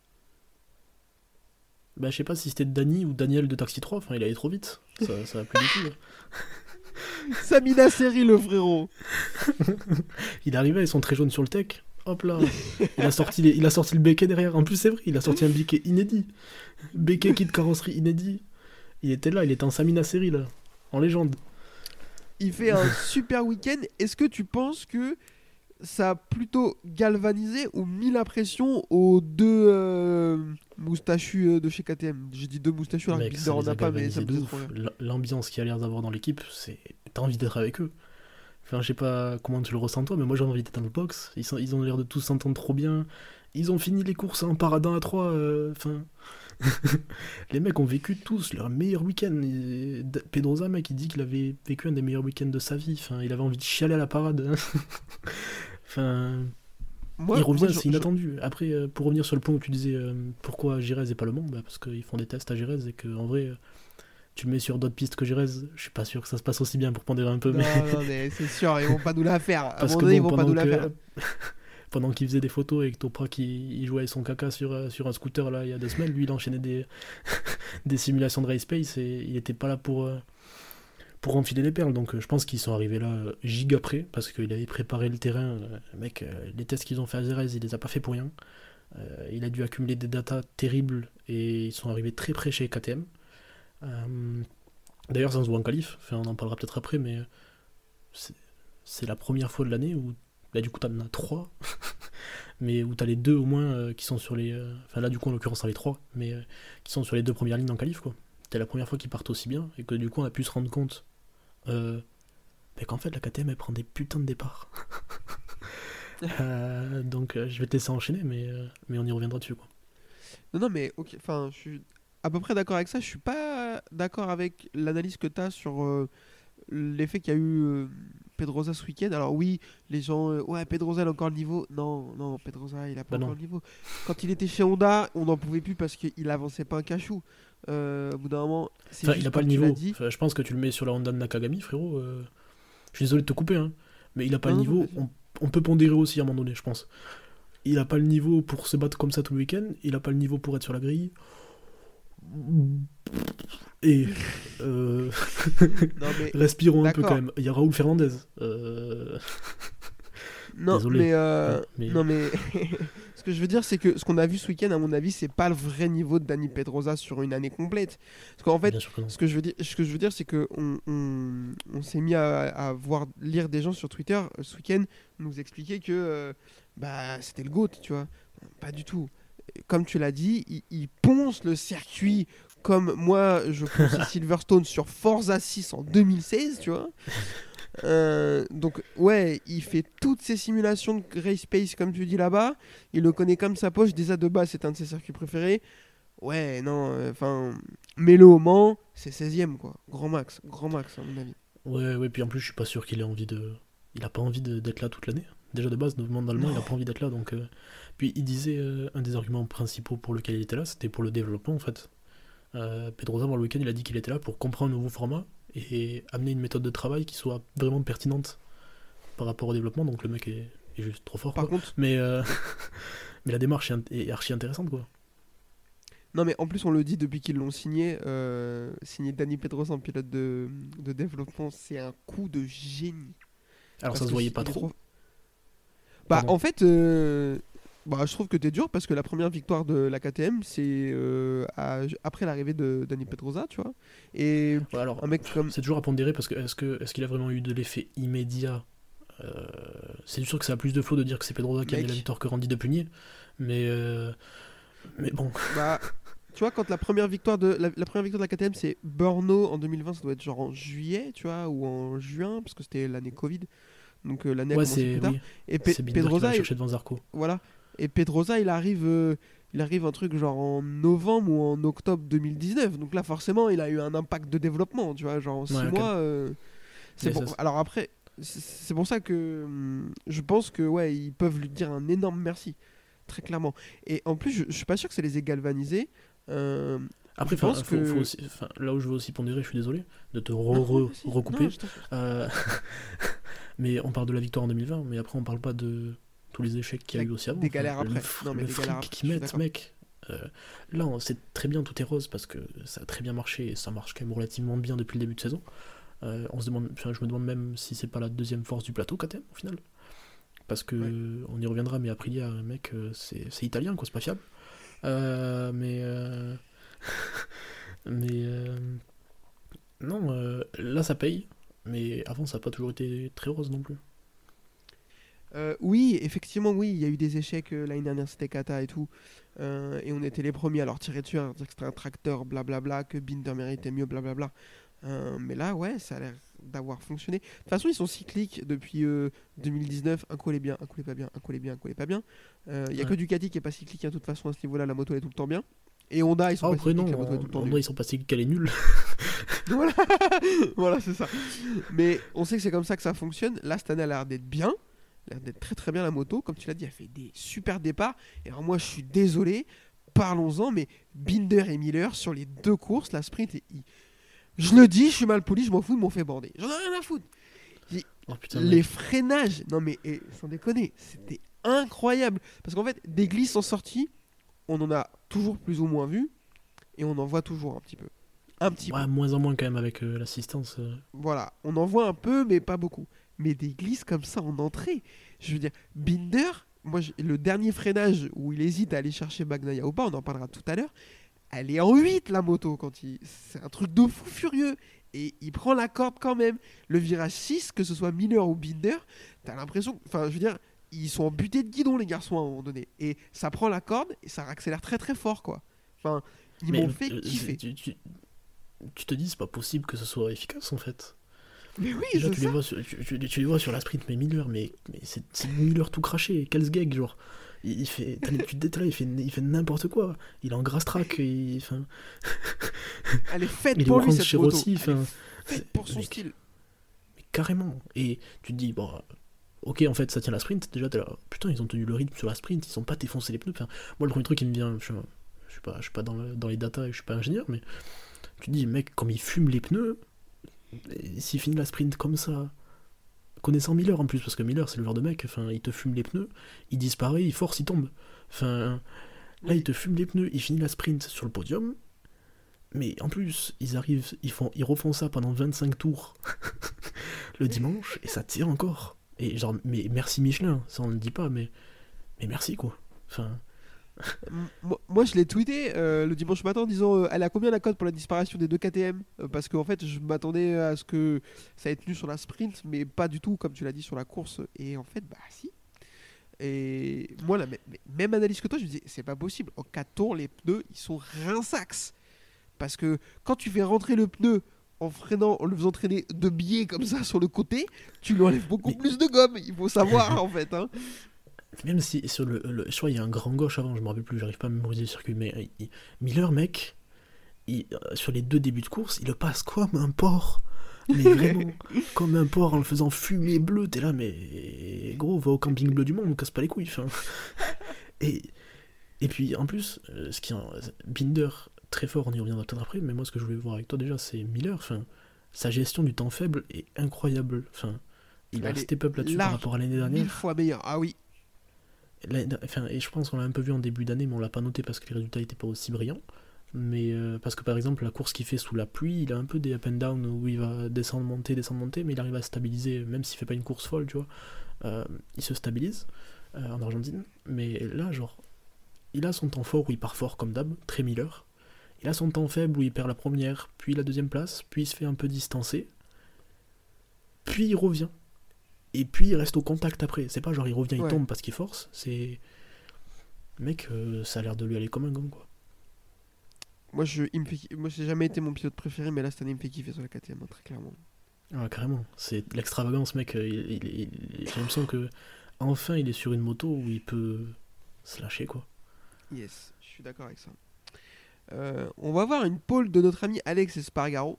Bah, je sais pas si c'était Dany ou Daniel de Taxi 3, enfin, il allait trop vite. Ça, ça va plus du tout. Samina série, le frérot. il est arrivé avec son très jaune sur le tech. Hop là. Il a sorti, les- il a sorti le béquet derrière. En plus, c'est vrai, il a sorti un béquet inédit. Béquet kit carrosserie inédit. Il était là, il était en Samina série, là. En légende. Il fait un super week-end. Est-ce que tu penses que ça a plutôt galvanisé ou mis la pression aux deux euh, moustachus euh, de chez KTM J'ai dit deux moustachus, alors que Mec, ça en les a pas, mais ça me trop L'ambiance qu'il y a l'air d'avoir dans l'équipe, c'est. T'as envie d'être avec eux. Enfin, je sais pas comment tu le ressens toi, mais moi j'ai envie d'être dans le box. Ils, sont- ils ont l'air de tous s'entendre trop bien. Ils ont fini les courses en paradin à 3. Enfin. les mecs ont vécu tous leur meilleur week-end. Pedrosa, mec, il dit qu'il avait vécu un des meilleurs week-ends de sa vie. Enfin, il avait envie de chialer à la parade. enfin. Moi, il revient, c'est je- inattendu. Après, euh, pour revenir sur le point où tu disais euh, pourquoi Gérez et pas le Mans, bah, parce qu'ils font des tests à Gérez et que en vrai, euh, tu le mets sur d'autres pistes que Gérez, je suis pas sûr que ça se passe aussi bien pour pondérer un peu. Non, mais... non, mais c'est sûr, ils vont pas nous la faire. À parce que donné, ils vont pas nous la que- faire. pendant qu'il faisait des photos et que Toprak il, il jouait avec son caca sur, sur un scooter là il y a deux semaines, lui il enchaînait des, des simulations de race pace et il était pas là pour, euh, pour enfiler les perles. Donc euh, je pense qu'ils sont arrivés là euh, giga près parce qu'il avait préparé le terrain. Euh, mec, les tests qu'ils ont fait à Jerez, il les a pas fait pour rien. Il a dû accumuler des datas terribles et ils sont arrivés très près chez KTM. D'ailleurs, ça se voit en qualif, on en parlera peut-être après, mais c'est- la première fois de l'année où Là, du coup, t'en as trois. mais où t'as les deux au moins qui sont sur les. Enfin, là, du coup, en l'occurrence, t'as les trois, mais qui sont sur les deux premières lignes en qualif, quoi. C'était la première fois qu'ils partent aussi bien, et que du coup, on a pu se rendre compte euh, bah, qu'en fait, la KTM, elle prend des putains de départs. Euh, donc, euh, je vais te laisser enchaîner, mais, euh, mais on y reviendra dessus, quoi. Non, non, mais ok, enfin, je suis à peu près d'accord avec ça. Je suis pas d'accord avec l'analyse que tu as sur euh, l'effet qu'il y a eu Pedrosa ce week-end. Alors, oui, les gens, ouais, Pedrosa, il a encore le niveau. Non, non, Pedrosa, il a pas Bah encore non. le niveau. Quand il était chez Honda, on n'en pouvait plus parce qu'il avançait pas un cachou. Euh, au bout d'un moment, Enfin, il a pas le niveau. Enfin, je pense que tu le mets sur la Honda de Nakagami, frérot. euh, Je suis désolé de te couper, hein. Mais il a pas Non, le niveau. On, on peut pondérer aussi à un moment donné, je pense. Il a pas le niveau pour se battre comme ça tout le week-end. Il a pas le niveau pour être sur la grille. Et euh, Non, mais respirons un peu quand même. Il y a Raoul Fernandez. Non, Désolé. mais, euh, mais- non, mais ce que je veux dire, c'est que ce qu'on a vu ce week-end, à mon avis, c'est pas le vrai niveau de Dani Pedrosa sur une année complète. Parce qu'en fait, que ce que je veux dire, ce que je veux dire, c'est que on, s'est mis à, à voir lire des gens sur Twitter euh, ce week-end nous expliquer que euh, bah c'était le GOAT, tu vois. Pas du tout. Comme tu l'as dit, il, il ponce le circuit comme moi je ponçais Silverstone sur Forza 6 en 2016, tu vois. Euh, donc ouais, il fait toutes ces simulations de race pace comme tu dis là-bas. Il le connaît comme sa poche. Déjà de base, c'est un de ses circuits préférés. Ouais, non, enfin, mets-le au Mans, c'est 16ème quoi. Grand max, grand max à mon avis. Ouais, ouais, puis en plus, je suis pas sûr qu'il ait envie de. Il a pas envie d'être là toute l'année. Déjà de base, de monde allemand, il a pas envie d'être là. Donc, euh, Puis il disait euh, un des arguments principaux pour lequel il était là, c'était pour le développement en fait. Euh, Pedrosa, avant le week-end, il a dit qu'il était là pour comprendre un nouveau format et amener une méthode de travail qui soit vraiment pertinente par rapport au développement. Donc le mec est, est juste trop fort. Par quoi. contre, Mais, euh, mais la démarche est, archi intéressante quoi. non mais en plus on le dit depuis qu'ils l'ont signé, euh, signé Danny Pedrosa en pilote de, de développement, c'est un coup de génie. Alors Parce ça se voyait pas trop. Bah Pardon. en fait, euh, bah, je trouve que t'es dur parce que la première victoire de la KTM, c'est euh, après l'arrivée de Danny Pedrosa, tu vois. Et Ouais, alors, un mec comme C'est toujours à pondérer parce que est-ce qu'il a vraiment eu de l'effet immédiat Euh, C'est sûr que ça a plus de flow de dire que c'est Pedrosa qui a mis la victoire que Randy de Pugnier, mais euh, mais bon, Bah, tu vois, quand la première victoire de la, la première victoire de la KTM, c'est Brno en 2020, ça doit être genre en juillet, tu vois, ou en juin, parce que c'était l'année Covid. Donc l'année ouais c'est oui, Et Pe- c'est Binder qui va Pedrosa, chercher devant Zarco. voilà. Et Pedrosa, il arrive, euh, il arrive un truc genre en novembre ou en octobre 2019. Donc là, forcément, il a eu un impact de développement, tu vois, genre en 6 Ouais, ok. mois. euh, c'est pour- Alors après, c'est- pour ça que hum, je pense que ouais, ils peuvent lui dire un énorme merci, très clairement. Et en plus, je, je suis pas sûr que ça les ait galvanisés. Euh, Après, je pense faut- que- faut aussi- enfin, là où je veux aussi pondérer, je suis désolé de te re- non, re- si, recouper. non. Euh, mais on parle de la victoire en 2020, mais après on parle pas de tous les échecs qu'il y a eu aussi avant. des galères après. fr- Non, mais le des fric galères qu'ils mettent, mec. euh, là, c'est très bien, tout est rose parce que ça a très bien marché et ça marche quand même relativement bien depuis le début de saison. Euh, on se demande, enfin, je me demande même si c'est pas la deuxième force du plateau, KTM, au final. Parce que Ouais. on y reviendra, mais Aprilia, mec, euh, c'est c'est italien, quoi, c'est pas fiable. Euh, mais. mais. Non, là ça paye, mais avant ça n'a pas toujours été très rose non plus. Euh, oui, effectivement, oui, il y a eu des échecs euh, l'année dernière, c'était Kata et tout. Euh, et on était les premiers à leur tirer dessus, à dire que c'était un tracteur, blablabla, que Binder méritait mieux, blablabla. Euh, mais là, ouais, ça a l'air d'avoir fonctionné. De toute façon, ils sont cycliques depuis euh, 2019. Un coup elle est bien, un coup elle est pas bien, un coup elle est bien, un coup elle est pas bien. Il y a Ouais. que Ducati qui est pas cyclique, hein, de toute façon, à ce niveau-là, la moto elle est tout le temps bien. Et Honda, ils sont Ah, pas après non, cycliques, la moto est tout le temps ils sont passés qu'elle est nulle. voilà, voilà c'est ça. Mais on sait que c'est comme ça que ça fonctionne. Là, cette année, elle a l'air d'être bien. Elle a l'air d'être très très bien la moto. Comme tu l'as dit, elle fait des super départs. Et alors, moi, je suis désolé. Parlons-en, mais Binder et Miller sur les deux courses, la sprint, et il- je le dis, je suis mal poli, je m'en fous, ils m'ont fait bander. J'en ai rien à foutre. Oh, putain, Les mec. freinages, non mais et, sans déconner, c'était incroyable. Parce qu'en fait, des glisses en sortie, on en a toujours plus ou moins vu. Et on en voit toujours un petit peu. Un petit peu. Ouais, moins en moins quand même avec euh, l'assistance. euh. Voilà, on en voit un peu, mais pas beaucoup. Mais des glisses comme ça en entrée. Je veux dire, Binder, moi, le dernier freinage où il hésite à aller chercher Bagnaia ou pas, on en parlera tout à l'heure. Elle est en 8 la moto quand il. C'est un truc de fou furieux. Et il prend la corde quand même. Le virage 6, que ce soit Miller ou Binder, t'as l'impression. Enfin, je veux dire, ils sont en butée de guidon, les garçons, à un moment donné. Et ça prend la corde et ça accélère très très fort, quoi. Enfin, ils m'ont fait euh, kiffer. Tu, tu- tu te dis c'est pas possible que ce soit efficace en fait. Mais oui, Déjà, tu les, vois sur, tu, tu- tu les vois sur la sprint, mais Miller, mais, mais c'est Miller tout craché, Kelsgeg, genre. Il, il fait, tu te il fait, il fait n'importe quoi. Il est en grass track, il, enfin, Elle est faite pour lui, cette moto. Rossi, Elle est enfin, faite pour son style. mais carrément. Et tu te dis, bon, ok, en fait, ça tient la sprint. Déjà, t'es là, putain, ils ont tenu le rythme sur la sprint, ils ont pas défoncé les pneus. Enfin, moi, le premier truc qui me vient, je, suis- je suis pas, je suis pas dans, le- dans les datas et je suis pas ingénieur, mais tu te dis, mec, comme il fume les pneus, s'il finit la sprint comme ça, connaissant Miller en plus, parce que Miller, c'est le genre de mec, enfin, il te fume les pneus, il disparaît, il force, il tombe. Enfin, là, il te fume les pneus, il finit la sprint sur le podium. Mais en plus, ils arrivent, ils font, ils refont ça pendant 25 tours le dimanche et ça tire encore. Et genre, mais merci Michelin, ça on le dit pas, mais mais merci quoi. Enfin, Moi, je l'ai tweeté euh, le dimanche matin en disant euh, elle a combien la cote pour la disparition des deux KTM Euh, Parce qu'en fait, je m'attendais à ce que ça ait tenu sur la sprint, mais pas du tout, comme tu l'as dit, sur la course. Et en fait, bah si. Et moi, la mê- mê- même analyse que toi, je me disais c'est pas possible. En 4 tours, les pneus, ils sont rinsax. Parce que quand tu fais rentrer le pneu en freinant, en le faisant traîner de biais comme ça sur le côté, tu lui enlèves beaucoup Mais- plus de gomme. Il faut savoir en fait. hein. Même si sur le, le- je crois il y a un grand gauche avant, je me rappelle plus, j'arrive pas à mémoriser le circuit, mais il- il- Miller mec, il- euh, sur les deux débuts de course, il le passe comme un porc. Mais vraiment, comme un porc en le faisant fumer bleu, t'es là, mais gros, va au camping bleu du monde, on casse pas les couilles. enfin. Et, et puis en plus, euh, ce qui Binder, très fort, on y reviendra peut-être après, mais moi ce que je voulais voir avec toi déjà, c'est Miller, enfin, sa gestion du temps faible est incroyable. Enfin, il a Elle step up là-dessus par rapport à l'année dernière. Mille fois meilleur. Ah oui. Et je pense qu'on l'a un peu vu en début d'année, mais on l'a pas noté parce que les résultats n'étaient pas aussi brillants. Mais euh, parce que par exemple, la course qu'il fait sous la pluie, il a un peu des up and down où il va descendre, monter, descendre, monter, mais il arrive à stabiliser, même s'il fait pas une course folle, tu vois. Euh, il se stabilise euh, en Argentine. Mais là, genre, il a son temps fort où il part fort comme d'hab, très Miller. Il a son temps faible où il perd la première, puis la deuxième place, puis il se fait un peu distancer. Puis il revient. Et puis il reste au contact après. C'est pas genre il revient, Ouais. il tombe parce qu'il force. C'est. Mec, euh, ça a l'air de lui aller comme un gant, quoi. Moi, je, il me fait, moi, j'ai jamais été mon pilote préféré, mais là, cette année, il me fait kiffer sur la KTM, hein, très clairement. Ah, carrément. C'est l'extravagance, mec. euh, il- il- il- J'ai l'impression que. Enfin, il est sur une moto où il peut se lâcher quoi. Yes, je suis d'accord avec ça. Euh, on va voir une pole de notre ami Alex Espargaro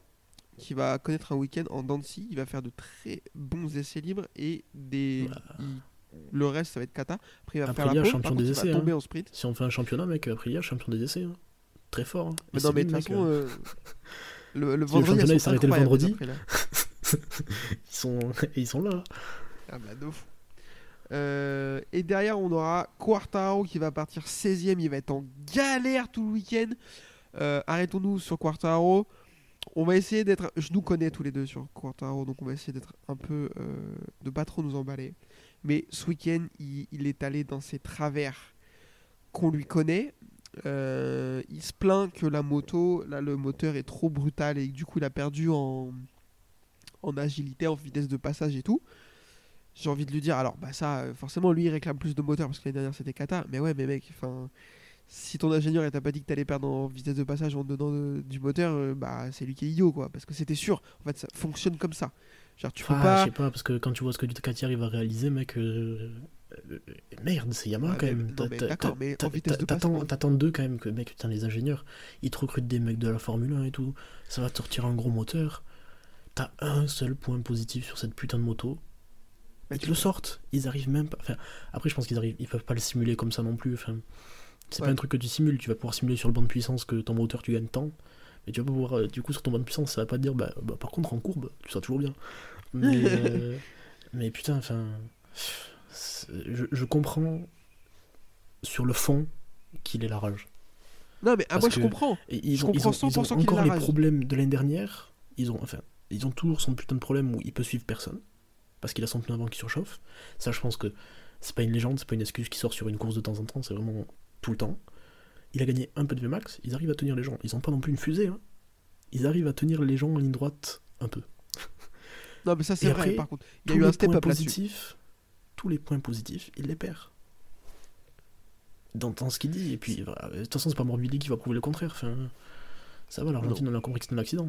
qui va connaître un week-end en Dancy. Il va faire de très bons essais libres et des. Bah. il- Le reste, ça va être cata. Après, il va Après, faire il la pole. champion contre, des essais, tomber hein. en sprint. Si on fait un championnat, mec, après il y a champion des essais. hein. Très fort. hein. Mais non, mais de toute façon, euh, le, le vendredi, championnat, elles il s'arrêtait le vendredi. après, ils, sont... ils sont là. Ah bah de fou. Euh, et derrière, on aura Quartaro qui va partir 16ème. Il va être en galère tout le week-end. Euh, Arrêtons-nous sur Quartaro. On va essayer d'être. Je nous connais tous les deux sur Quartaro, donc on va essayer d'être un peu. euh, de pas trop nous emballer. Mais ce week-end, il, est allé dans ses travers qu'on lui connaît. Euh, il se plaint que la moto, là, le moteur est trop brutal et du coup, il a perdu en, en agilité, en vitesse de passage et tout. J'ai envie de lui dire, alors, bah ça, euh, forcément, lui, il réclame plus de moteur parce que l'année dernière, c'était Kata. Mais ouais, mais mec, enfin, si ton ingénieur il t'a pas dit que t'allais perdre en vitesse de passage en donnant de- du moteur, euh, bah c'est lui qui est idiot, quoi. Parce que c'était sûr. En fait, ça fonctionne comme ça. Genre, tu peux Ah, pas. je sais pas, parce que quand tu vois ce que Ducati à réaliser, mec. euh, euh, merde, c'est Yamaha Ah, quand mais- même. mais d'accord, mais en t'as- vitesse de t'attends- d'eux quand même que, mec, putain, les ingénieurs, ils te recrutent des mecs de la Formule 1 et tout. Ça va te sortir un gros moteur. T'as un seul point positif sur cette putain de moto. Bah, Ils te le sortent. Ils arrivent même pas. Enfin, après, je pense qu'ils arrivent. Ils peuvent pas le simuler comme ça non plus. Enfin, c'est Ouais. pas un truc que tu simules. Tu vas pouvoir simuler sur le banc de puissance que ton moteur tu gagnes tant. Mais tu vas pouvoir. euh, Du coup, sur ton banc de puissance, ça va pas te dire. Bah, bah, par contre, en courbe, tu seras toujours bien. Mais, euh, mais putain, enfin. Je, je comprends sur le fond qu'il est la rage. Non, mais ah, moi, je comprends. Ils Je ont, ils comprends ont, ils ont 100% qu'il encore les rage. problèmes de l'année dernière. Ils ont, enfin, ils ont toujours son putain de problème où il peut suivre personne. Parce qu'il a son pneu avant qui surchauffe. Ça, je pense que c'est pas une légende, c'est pas une excuse qui sort sur une course de temps en temps, c'est vraiment tout le temps. Il a gagné un peu de VMAX, ils arrivent à tenir les gens. Ils ont pas non plus une fusée, hein. Ils arrivent à tenir les gens en ligne droite un peu. Non, mais ça, c'est vrai, après, par contre. Il y a Tous eu un positifs, tous les points positifs, il les perd. Dans, dans ce qu'il dit, et puis, voilà, de toute façon, c'est pas Morbidelli qui va prouver le contraire. Enfin, ça va, l'Argentine, on a compris que c'était un accident.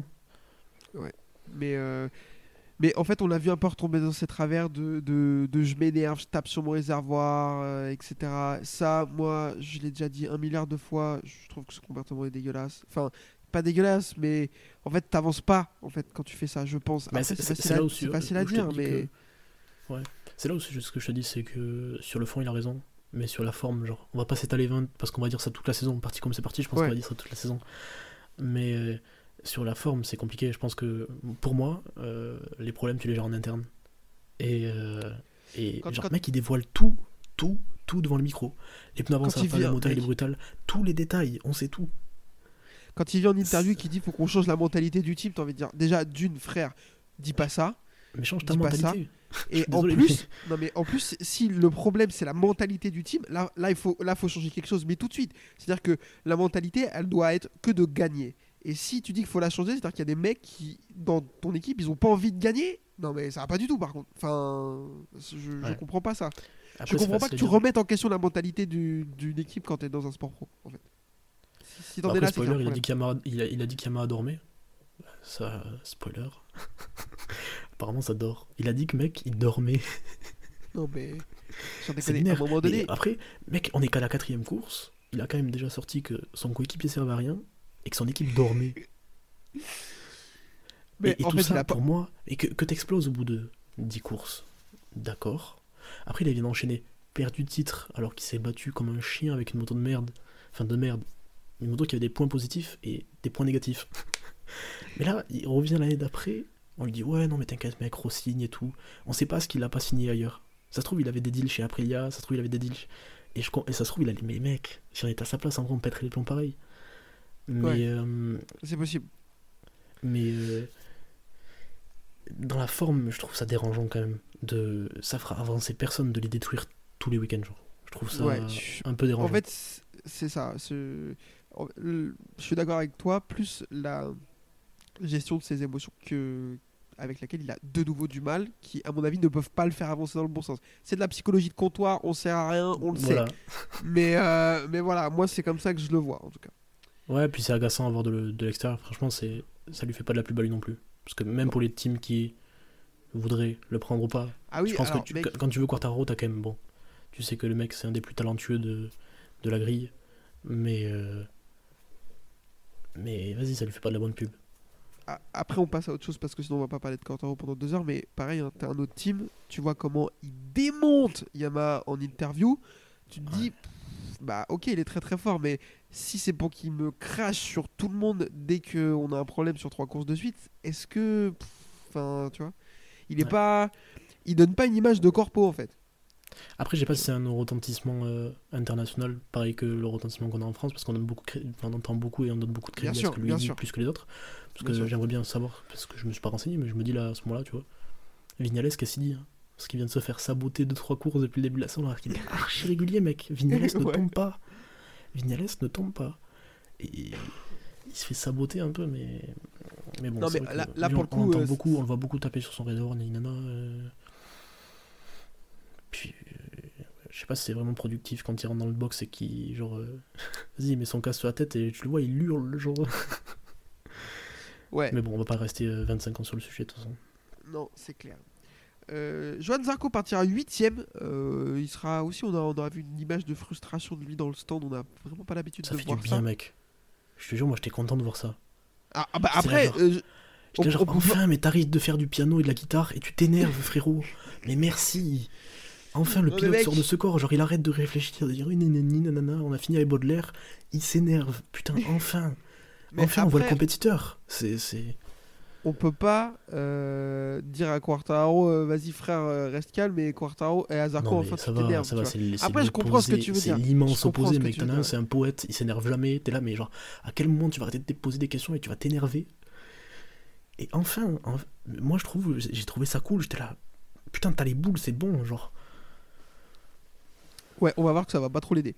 Mais, euh, mais en fait, on l'a vu un peu retomber dans ces travers de, de, de je m'énerve, je tape sur mon réservoir, euh, etc. Ça, moi, je l'ai déjà dit un milliard de fois, je trouve que ce comportement est dégueulasse. Enfin, pas dégueulasse, mais en fait, t'avances pas en fait quand tu fais ça, je pense. Bah, c'est- facile, à, là où c'est sur- facile où à dire, mais. que- Ouais. C'est là où ce que je te dis, c'est que sur le fond, il a raison. Mais sur la forme, genre, on va pas s'étaler 20 parce qu'on va dire ça toute la saison. Parti comme c'est parti, je pense Ouais. qu'on va dire ça toute la saison. Mais euh, sur la forme, c'est compliqué. Je pense que pour moi, euh, les problèmes, tu les gères en interne. Et, euh, et Quand- genre, quand- mec, il dévoile tout, tout, tout devant le micro. Les pneus avant, Quand ça va il pas, le vient, moteur, il est mec. brutal. Tous les détails, on sait tout. Quand il vient en interview et qu'il dit faut qu'on change la mentalité du team, t'as envie de dire déjà d'une frère, dis pas ça. Mais change ta mentalité. Et en plus, non mais en plus, si le problème c'est la mentalité du team, là, là il faut, là faut changer quelque chose, mais tout de suite. C'est-à-dire que la mentalité, elle doit être que de gagner. Et si tu dis qu'il faut la changer, c'est-à-dire qu'il y a des mecs qui, dans ton équipe, ils ont pas envie de gagner. Non mais ça va pas du tout par contre. Enfin, je, je Ouais. comprends pas ça. Après, je comprends pas que tu dire. remettes en question la mentalité du- d'une équipe quand t'es dans un sport pro, en fait. Si, si Après, es là, un spoiler, il a dit qu'Yamaha il a, il a dit dormait. Ça, spoiler. Apparemment, ça dort. Il a dit que mec, il dormait. Non mais, déconner, à un moment donné, après, mec, on est qu'à la quatrième course. Il a quand même déjà sorti que son coéquipier servait à rien et que son équipe dormait. mais et et en tout fait, ça a pour moi, et que, que t'exploses au bout de 10 courses. D'accord. Après, il vient d'enchaîner perdu de titre alors qu'il s'est battu comme un chien avec une moto de merde. Enfin, de merde. Une moto qui avait des points positifs et des points négatifs. Mais là, il revient l'année d'après. On lui dit Ouais, non, mais t'inquiète, mec, re-signe et tout. On sait pas ce qu'il a pas signé ailleurs. Ça se trouve, il avait des deals chez Aprilia. Ça se trouve, il avait des deals. Et, je, et ça se trouve, il a dit Mais mec, si on était à sa place, en vrai, on pèterait les plombs pareil. Mais. Ouais. euh, C'est possible. mais euh, dans la forme, je trouve ça dérangeant quand même. De, ça fera avancer personne de les détruire tous les week-ends. Genre. Je trouve ça Ouais, je- un peu dérangeant. En fait, c'est- ça. Je suis d'accord avec toi, plus la gestion de ses émotions que avec laquelle il a de nouveau du mal, qui à mon avis ne peuvent pas le faire avancer dans le bon sens. C'est de la psychologie de comptoir, on sert à rien, on le voilà. sait. Mais, euh, mais voilà, moi c'est comme ça que je le vois en tout cas. Ouais, puis c'est agaçant à voir de, le- de l'extérieur. Franchement, c'est, ça lui fait pas de la plus belle non plus. Parce que même pour les teams qui voudraient le prendre ou pas, Ah oui, je pense alors, que tu- mec, quand tu veux Quartaro, t'as quand même bon. Tu sais que le mec, c'est un des plus talentueux de, de la grille. Mais. euh, Mais vas-y, ça lui fait pas de la bonne pub. Après, on passe à autre chose parce que sinon, on va pas parler de Quartaro pendant deux heures. Mais pareil, hein, t'as un autre team. Tu vois comment il démonte Yamaha en interview. Tu te dis, bah ok, il est très très fort. Mais si c'est pour qu'il me crache sur tout le monde dès qu'on a un problème sur trois courses de suite, est-ce que. Enfin, tu vois. Il est Ouais. pas. Il donne pas une image de corpo en fait. Après, je sais pas si c'est un retentissement euh, international, pareil que le retentissement qu'on a en France, parce qu'on donne beaucoup enfin, on entend beaucoup et on donne beaucoup de crédit à ce que lui dit sûr. plus que les autres. Parce Bien que j'aimerais bien savoir, parce que je me suis pas renseigné, mais je me dis là, à ce moment-là, tu vois. Vignales, qu'est-ce qu'il dit hein? Parce qu'il vient de se faire saboter 2-3 courses depuis le début de la saison, alors qu'il est archi régulier, mec. Vignales ne Ouais. tombe pas. Vignales ne tombe pas. Et il se fait saboter un peu, mais. Mais bon, Non, mais vrai que là- lui, pour on- le coup, on, euh, beaucoup, on le voit beaucoup taper sur son réservoir, Nana. Euh... Puis. euh, Je sais pas si c'est vraiment productif quand il rentre dans le box et qu'il. Genre. Vas-y, met son casque sur la tête et tu le vois, il hurle, genre. Ouais. Mais bon, on va pas rester euh, 25 ans sur le sujet, de toute façon. Non, c'est clair. Euh, Johan Zarco partira 8ème. il sera aussi, on a, on a vu une image de frustration de lui dans le stand. On a vraiment pas l'habitude Ça de fait du voir bien, ça. mec. Je te jure, moi j'étais content de voir ça. Ah, ah bah après, genre- euh, On- genre, on enfin, mais t'arrêtes de faire du piano et de la guitare et tu t'énerves, frérot. Mais merci. Enfin, le Non, pilote mec. sort de ce corps, genre il arrête de réfléchir, de dire nanana, on a fini avec Baudelaire, il s'énerve. Putain, enfin. mais enfin, on voit le compétiteur. C'est. On peut pas euh, dire à Quartaro, euh, vas-y frère, euh, reste calme, et Quartaro et à Zarco, Non, mais enfin, ça va, ça va. Après, je comprends ce que tu veux dire. C'est l'immense opposé, mec. T'en as un, c'est un poète, il s'énerve jamais. T'es là, mais genre, à quel moment tu vas arrêter de te poser des questions et tu vas t'énerver? Et enfin, en- moi je trouve, j'ai trouvé ça cool. J'étais là, putain, t'as les boules, c'est bon, genre. Ouais, on va voir que ça va pas trop l'aider.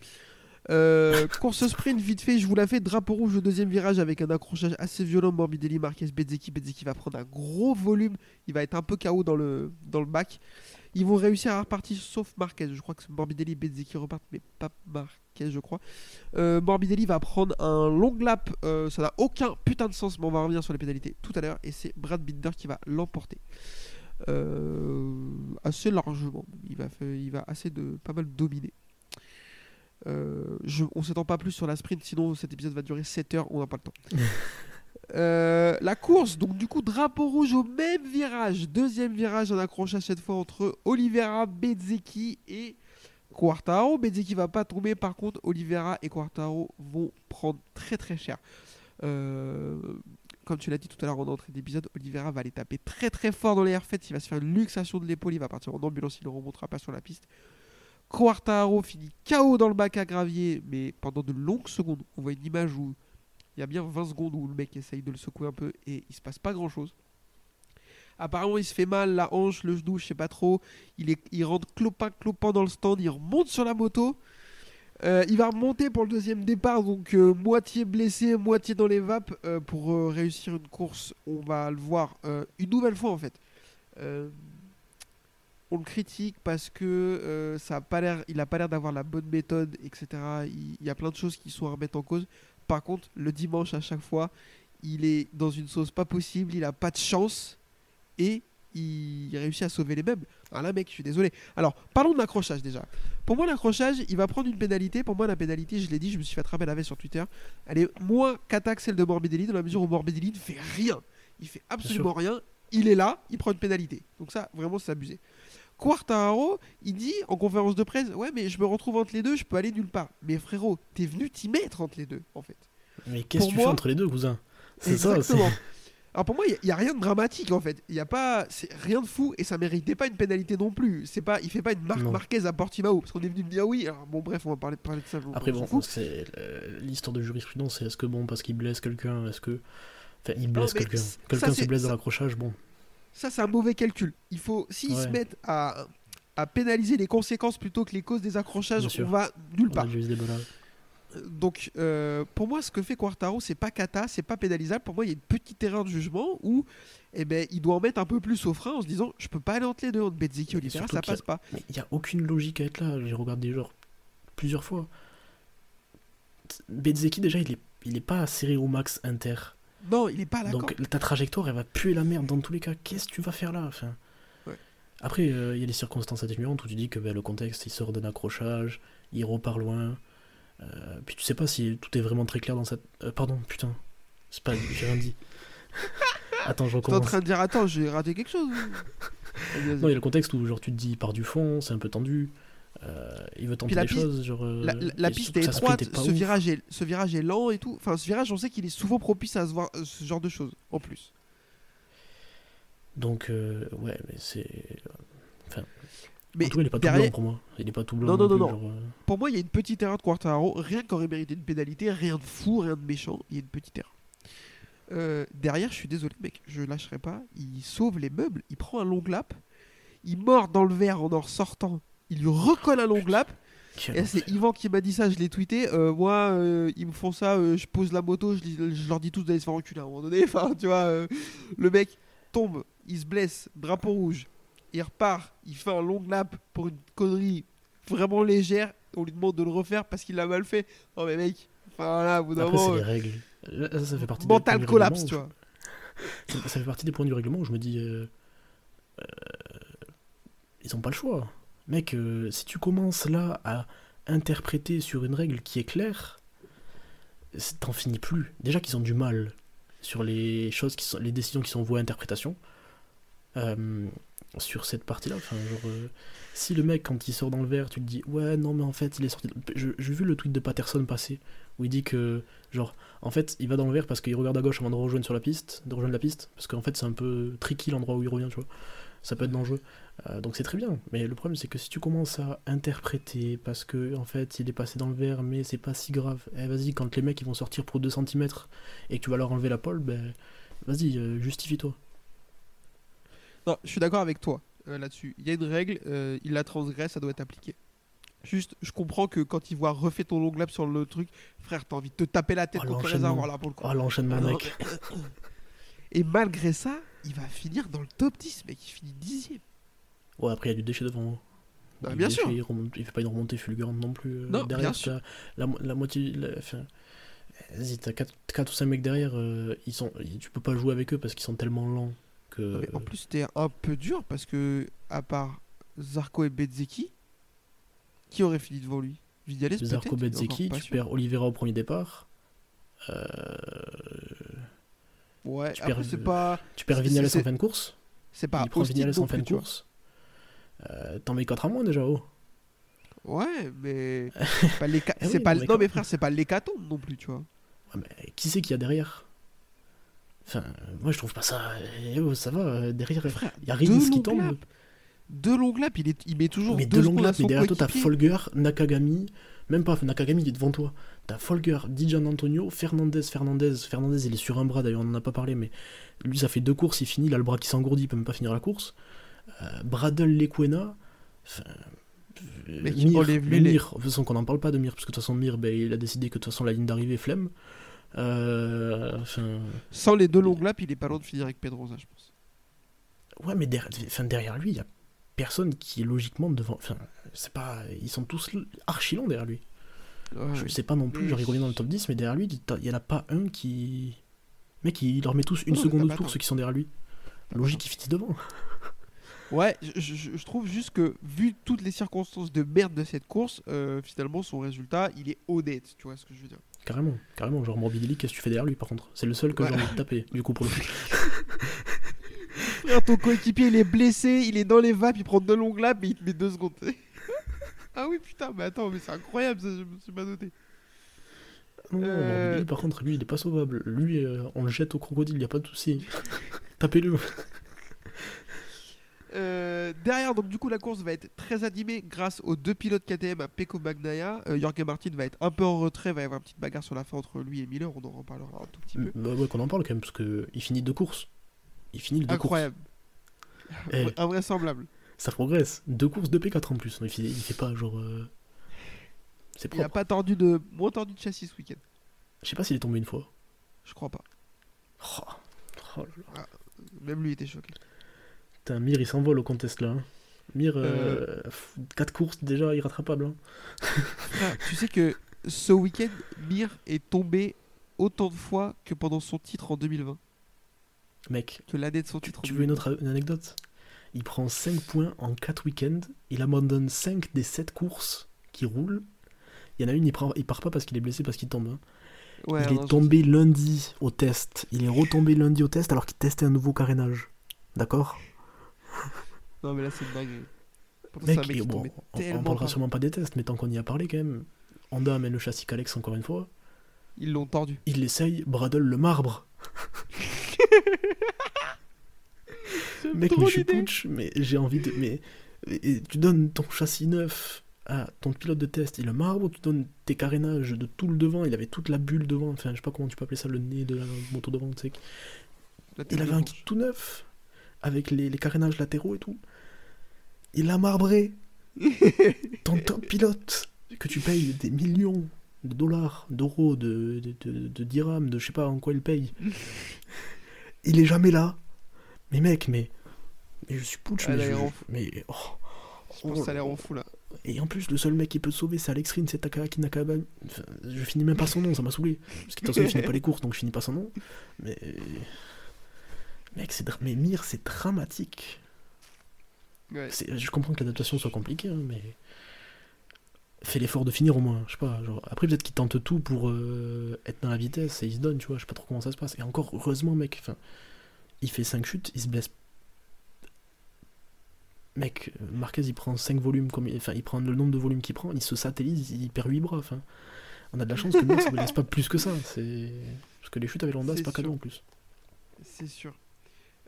Euh, course sprint, vite fait, je vous la fais. Drapeau rouge au deuxième virage avec un accrochage assez violent. Morbidelli, Marquez, Bezzecchi. Bezzecchi va prendre un gros volume. Il va être un peu KO dans le, dans bac. Ils vont réussir à repartir sauf Marquez. Je crois que Morbidelli et Bezzecchi repartent, mais pas Marquez, je crois. Euh, Morbidelli va prendre un long lap. euh, ça n'a aucun putain de sens, mais on va revenir sur les pénalités tout à l'heure. Et c'est Brad Binder qui va l'emporter. Assez largement. Il va, il va assez de pas mal dominer. Euh, je, on s'étend pas plus sur la sprint, sinon cet épisode va durer 7 heures, on n'a pas le temps. Euh, la course, donc du coup, drapeau rouge au même virage. Deuxième virage, un accrochage cette fois entre Oliveira, Bezzecchi et Quartaro. Bezzecchi va pas tomber, par contre, Oliveira et Quartaro vont prendre très très cher. Euh, comme tu l'as dit tout à l'heure en entrée d'épisode, Oliveira va aller taper très très fort dans les airfets. Il va se faire une luxation de l'épaule, il va partir en ambulance, il ne remontera pas sur la piste. Quartaro finit KO dans le bac à gravier, mais pendant de longues secondes. On voit une image où il y a bien 20 secondes où le mec essaye de le secouer un peu et il se passe pas grand chose. Apparemment, il se fait mal, la hanche, le genou, je sais pas trop. Il, rentre clopin clopin dans le stand, il remonte sur la moto. Euh, il va remonter pour le deuxième départ, donc euh, moitié blessé, moitié dans les vapes euh, pour réussir une course. On va le voir une nouvelle fois en fait. On le critique parce que euh, ça a pas l'air, il a pas l'air d'avoir la bonne méthode, etc. Il, il y a plein de choses qui sont à remettre en cause. Par contre, le dimanche à chaque fois, il est dans une sauce pas possible, il a pas de chance et il réussit à sauver les meubles. Ah là, mec, je suis désolé. Alors, parlons de l'accrochage déjà. Pour moi, l'accrochage, il va prendre une pénalité. Pour moi, la pénalité, je l'ai dit, je me suis fait attraper la veille sur Twitter. Elle est moins cata que celle de Morbidelli, dans la mesure où Morbidelli ne fait rien. Il fait absolument rien. Il est là, il prend une pénalité. Donc ça, vraiment, c'est abusé. Quartaro, il dit en conférence de presse, ouais, mais je me retrouve entre les deux, je peux aller nulle part. Mais frérot, t'es venu t'y mettre entre les deux, en fait. Mais qu'est-ce que tu fais entre les deux, cousin? C'est ça. Exactement. Alors pour moi, il n'y a, rien de dramatique en fait. Il y a pas, c'est rien de fou et ça méritait pas une pénalité non plus. C'est pas, il fait pas une marque. Marquez à Portimao parce qu'on est venu me dire oui. Alors bon, bref, on va parler, parler de ça. Après, bon, c'est euh, l'histoire de jurisprudence, c'est est-ce que, bon, parce qu'il blesse quelqu'un, est-ce que. Enfin, il blesse quelqu'un. ça, Quelqu'un se c'est- blesse dans l'accrochage, bon. Ça, c'est un mauvais calcul. Il faut, s'ils se mettent à, à pénaliser les conséquences plutôt que les causes des accrochages, on va nulle part. déjà eu ce débat-là. Donc, euh, pour moi, ce que fait Quartaro, c'est pas kata, c'est pas pénalisable. Pour moi, il y a une petite erreur de jugement où, eh ben, il doit en mettre un peu plus au frein en se disant, je peux pas aller entre les deux entre et Oliveira, ça qu'il y a- passe pas. Mais il n'y a aucune logique à être là. J'ai regardé genre plusieurs fois. Bezzeki déjà il est, il est pas serré au max inter. Non, il est pas d'accord. Donc ta trajectoire elle va puer la merde dans tous les cas. Qu'est-ce que tu vas faire là enfin, Ouais. Après euh, il y a des circonstances atténuantes où tu dis que ben, le contexte il sort d'un accrochage, il repart loin. Euh, puis tu sais pas si tout est vraiment très clair dans cette. euh, pardon, putain. C'est pas. J'ai rien dit. Attends, je T'es en recommence. train de dire, attends, j'ai raté quelque chose. Non, il y a le contexte où genre tu te dis il part du fond, c'est un peu tendu. Euh, il veut tenter la des piste- choses, genre. euh, La, la- la et piste est étroite, ce ouf. virage, est, ce virage est lent et tout. Enfin, ce virage, on sait qu'il est souvent propice à voir euh, ce genre de choses, en plus. Donc, euh, ouais, mais c'est. Mais en tout cas, il est pas derrière- tout blanc pour moi. Il est pas tout blanc. Non, non, non, genre, euh, Pour moi, il y a une petite erreur de Quartararo, rien qu'aurait mérité une pénalité, rien de fou, rien de méchant, il y a une petite erreur. Euh, derrière, je suis désolé, mec, je lâcherai pas. Il sauve les meubles, il prend un long lap, il mord dans le verre en en ressortant, il lui recolle un long lap. Et c'est. Yvan qui m'a dit ça, je l'ai tweeté. Euh, moi, euh, ils me font ça, euh, je pose la moto, je, leur dis tous d'aller se faire enculer à un moment donné. Enfin, tu vois, le mec tombe, il se blesse, drapeau rouge, il repart, il fait un long lap pour une connerie vraiment légère. On lui demande de le refaire parce qu'il l'a mal fait. Non, mais mec, enfin là, au bout d'un moment, les règles. Là, ça, ça fait partie mental collapse, tu vois. Ça, ça fait partie des points du règlement où je me dis. ils ont pas le choix. Mec, euh, si tu commences là à interpréter sur une règle qui est claire, t'en finis plus. Déjà qu'ils ont du mal sur les choses qui sont, les décisions qui sont vouées à interprétation. Euh, sur cette partie-là, enfin, genre, euh, si le mec quand il sort dans le verre, tu te dis ouais non mais en fait il est sorti. J'ai vu le tweet de Patterson passer où il dit que genre en fait il va dans le verre parce qu'il regarde à gauche avant de rejoindre sur la piste, de rejoindre la piste, parce qu'en fait c'est un peu tricky l'endroit où il revient, tu vois. Ça peut être dangereux. Euh, donc c'est très bien. Mais le problème c'est que si tu commences à interpréter parce que en fait il est passé dans le verre mais c'est pas si grave. Eh vas-y quand les mecs ils vont sortir pour 2 cm et que tu vas leur enlever la pole, ben vas-y euh, justifie-toi. Non, je suis d'accord avec toi euh, là-dessus. Il y a une règle, euh, il la transgresse, ça doit être appliqué. Juste, je comprends que quand il voit refait ton long lap sur le truc, frère, t'as envie de te taper la tête Oh, contre le réservoir là pour le coup. Oh l'enchaînement mec. Et malgré ça, il va finir dans le top 10, mec. Il finit dixième. Ouais après il y a du déchet devant. Bah, Il bien déchet, sûr. Il, remonte- il fait pas une remontée fulgurante non plus. euh, Non, derrière, bien sûr. La, la moitié. la- Vas-y, t'as 4, ou 5 mecs derrière, euh, ils sont, tu peux pas jouer avec eux parce qu'ils sont tellement lents que. Mais en plus, c'était un peu dur parce que, à part Zarco et Bezzeki, qui aurait fini devant lui? Vidiales Zarco Bezzeki, tu perds Oliveira au premier départ. Euh, Ouais, tu après, perds- pas, tu perds c'est- en fin de course. c'est pas il prend non en fin de course. Euh, T'en mets 4 à moins déjà, oh. Ouais, mais c'est pas l'héca- Eh oui, c'est pas non, mais frère, c'est pas l'hécatombe non plus, tu vois. Ouais, mais qui c'est qu'il y a derrière? Enfin, moi je trouve pas ça. eh oh, ça va, euh, derrière, il y a Rins qui tombe. laps. Deux longues laps, il, est, il met toujours Mais deux secondes à laps, mais derrière toi t'as. Folger, Nakagami, même pas, Nakagami il est devant toi. T'as Folger, Dijan Antonio, Fernandez, Fernandez, Fernandez il est sur un bras d'ailleurs, on en a pas parlé, mais lui ça fait deux courses, il finit, il a le bras qui s'engourdit, il peut même pas finir la course. Euh, Bradel Lequena, enfin, euh, Mir, enlève-lui le les- Mir, de toute façon qu'on n'en parle pas de Mir, parce que de toute façon Mir, ben, il a décidé que de toute façon la ligne d'arrivée flemme. Euh, enfin, Sans les deux longues laps, il est pas loin de finir avec Pedrosa, je pense. Ouais, mais derrière, enfin, derrière lui, il y a personne qui est logiquement devant. Enfin, c'est pas. Ils sont tous archi longs derrière lui. Ouais. Je sais pas non plus, Mais- genre il revient dans le top 10, mais derrière lui, il y en a pas un qui. Mec, il leur met tous une Non, seconde pas tour, ceux qui sont derrière lui. Logique, il finit devant. Ouais, je, je- je trouve juste que, vu toutes les circonstances de merde de cette course, euh, finalement, son résultat, il est honnête, tu vois ce que je veux dire. Carrément, carrément. Genre Morbidelli, qu'est-ce que tu fais derrière lui par contre? C'est le seul que Ouais. j'ai envie de taper, du coup, pour le coup. Ton coéquipier, il est blessé, il est dans les vapes, il prend deux longues laps, mais il te met deux secondes. Ah oui, putain, mais attends, mais c'est incroyable, ça, je me suis pas noté. Non, Euh. Morbidelli, par contre, lui, il est pas sauvable. Lui, euh, on le jette au crocodile, y a pas de souci. Tapez-le. Euh, derrière, donc du coup, la course va être très animée grâce aux deux pilotes KTM à Pecco Bagnaia. Euh, Jorge Martin va être un peu en retrait, va y avoir une petite bagarre sur la fin entre lui et Miller, on en reparlera un tout petit peu. Bah ouais, qu'on en parle quand même, parce que il finit deux courses. Il finit deux courses. Incroyable. Eh. Invraisemblable. Ça progresse. Deux courses de P4 en plus. Il fait, il fait pas genre. euh, C'est Il a pas tordu de, moins tordu de châssis ce week-end. Je sais pas s'il est tombé une fois. Je crois pas. Oh, oh là là. Même lui était choqué. Putain, Mir il s'envole au contest là. hein. Mir, 4 courses déjà irrattrapable. Hein. Frère, tu sais que ce week-end, Mir est tombé autant de fois que pendant son titre en 2020. Mec, Que l'année de son tu, titre. en tu veux une 2020. autre anecdote? Il prend 5 points en 4 week-ends. Il abandonne 5 des 7 courses qui roulent. Il y en a une, il, prend, il part pas parce qu'il est blessé, parce qu'il tombe. hein. Ouais, il est tombé lundi au test. Il est retombé lundi au test alors qu'il testait un nouveau carénage. D'accord? Non, mais là, c'est dingue. Mec, mec et bon, on, parlera sûrement pas des tests, mais tant qu'on y a parlé quand même. Honda amène le châssis Calex encore une fois. Ils l'ont tordu. Il l'essaye, Bradle le marbre. Mec, mais je suis putsch, mais j'ai envie de. Mais et- et tu donnes ton châssis neuf à ton pilote de test, il le marbre, ou tu donnes tes carénages de tout le devant, il avait toute la bulle devant, enfin je sais pas comment tu peux appeler ça, le nez de la moto devant, tu sais. Il avait un kit tout neuf, avec les, les carénages latéraux et tout. Il l'a marbré. ton top pilote, que tu payes des millions de dollars, d'euros, de, de, de, de dirhams, de je sais pas en quoi il paye. il est jamais là. Mais mec, mais. Mais je suis putsch, Ah, mais. je- je- mais oh. Je pense que ça a l'air en fou là. Et en plus, le seul mec qui peut te sauver, c'est Alex Rins, c'est Takaki Nakaba. Enfin, je finis même pas son nom, ça m'a saoulé. Parce que de toute façon, il finit pas les courses, donc je finis pas son nom. Mais. Mec, c'est. dra- Mais Mir, c'est dramatique. Ouais. Je comprends que l'adaptation soit compliquée, hein, mais. Fais l'effort de finir au moins, je sais pas. Genre... Après, peut-être qu'il tente tout pour euh, être dans la vitesse et il se donne, tu vois. Je sais pas trop comment ça se passe. Et encore, heureusement, mec, enfin, il fait 5 chutes, il se blesse. Mec, Marquez il prend 5 volumes, comme il... enfin il prend le nombre de volumes qu'il prend, il se satellise, il perd 8 bras. Enfin, on a de la chance que Mir ça ne blesse pas plus que ça. C'est Parce que les chutes avec l'Honda, c'est pas cadeau en plus. C'est sûr.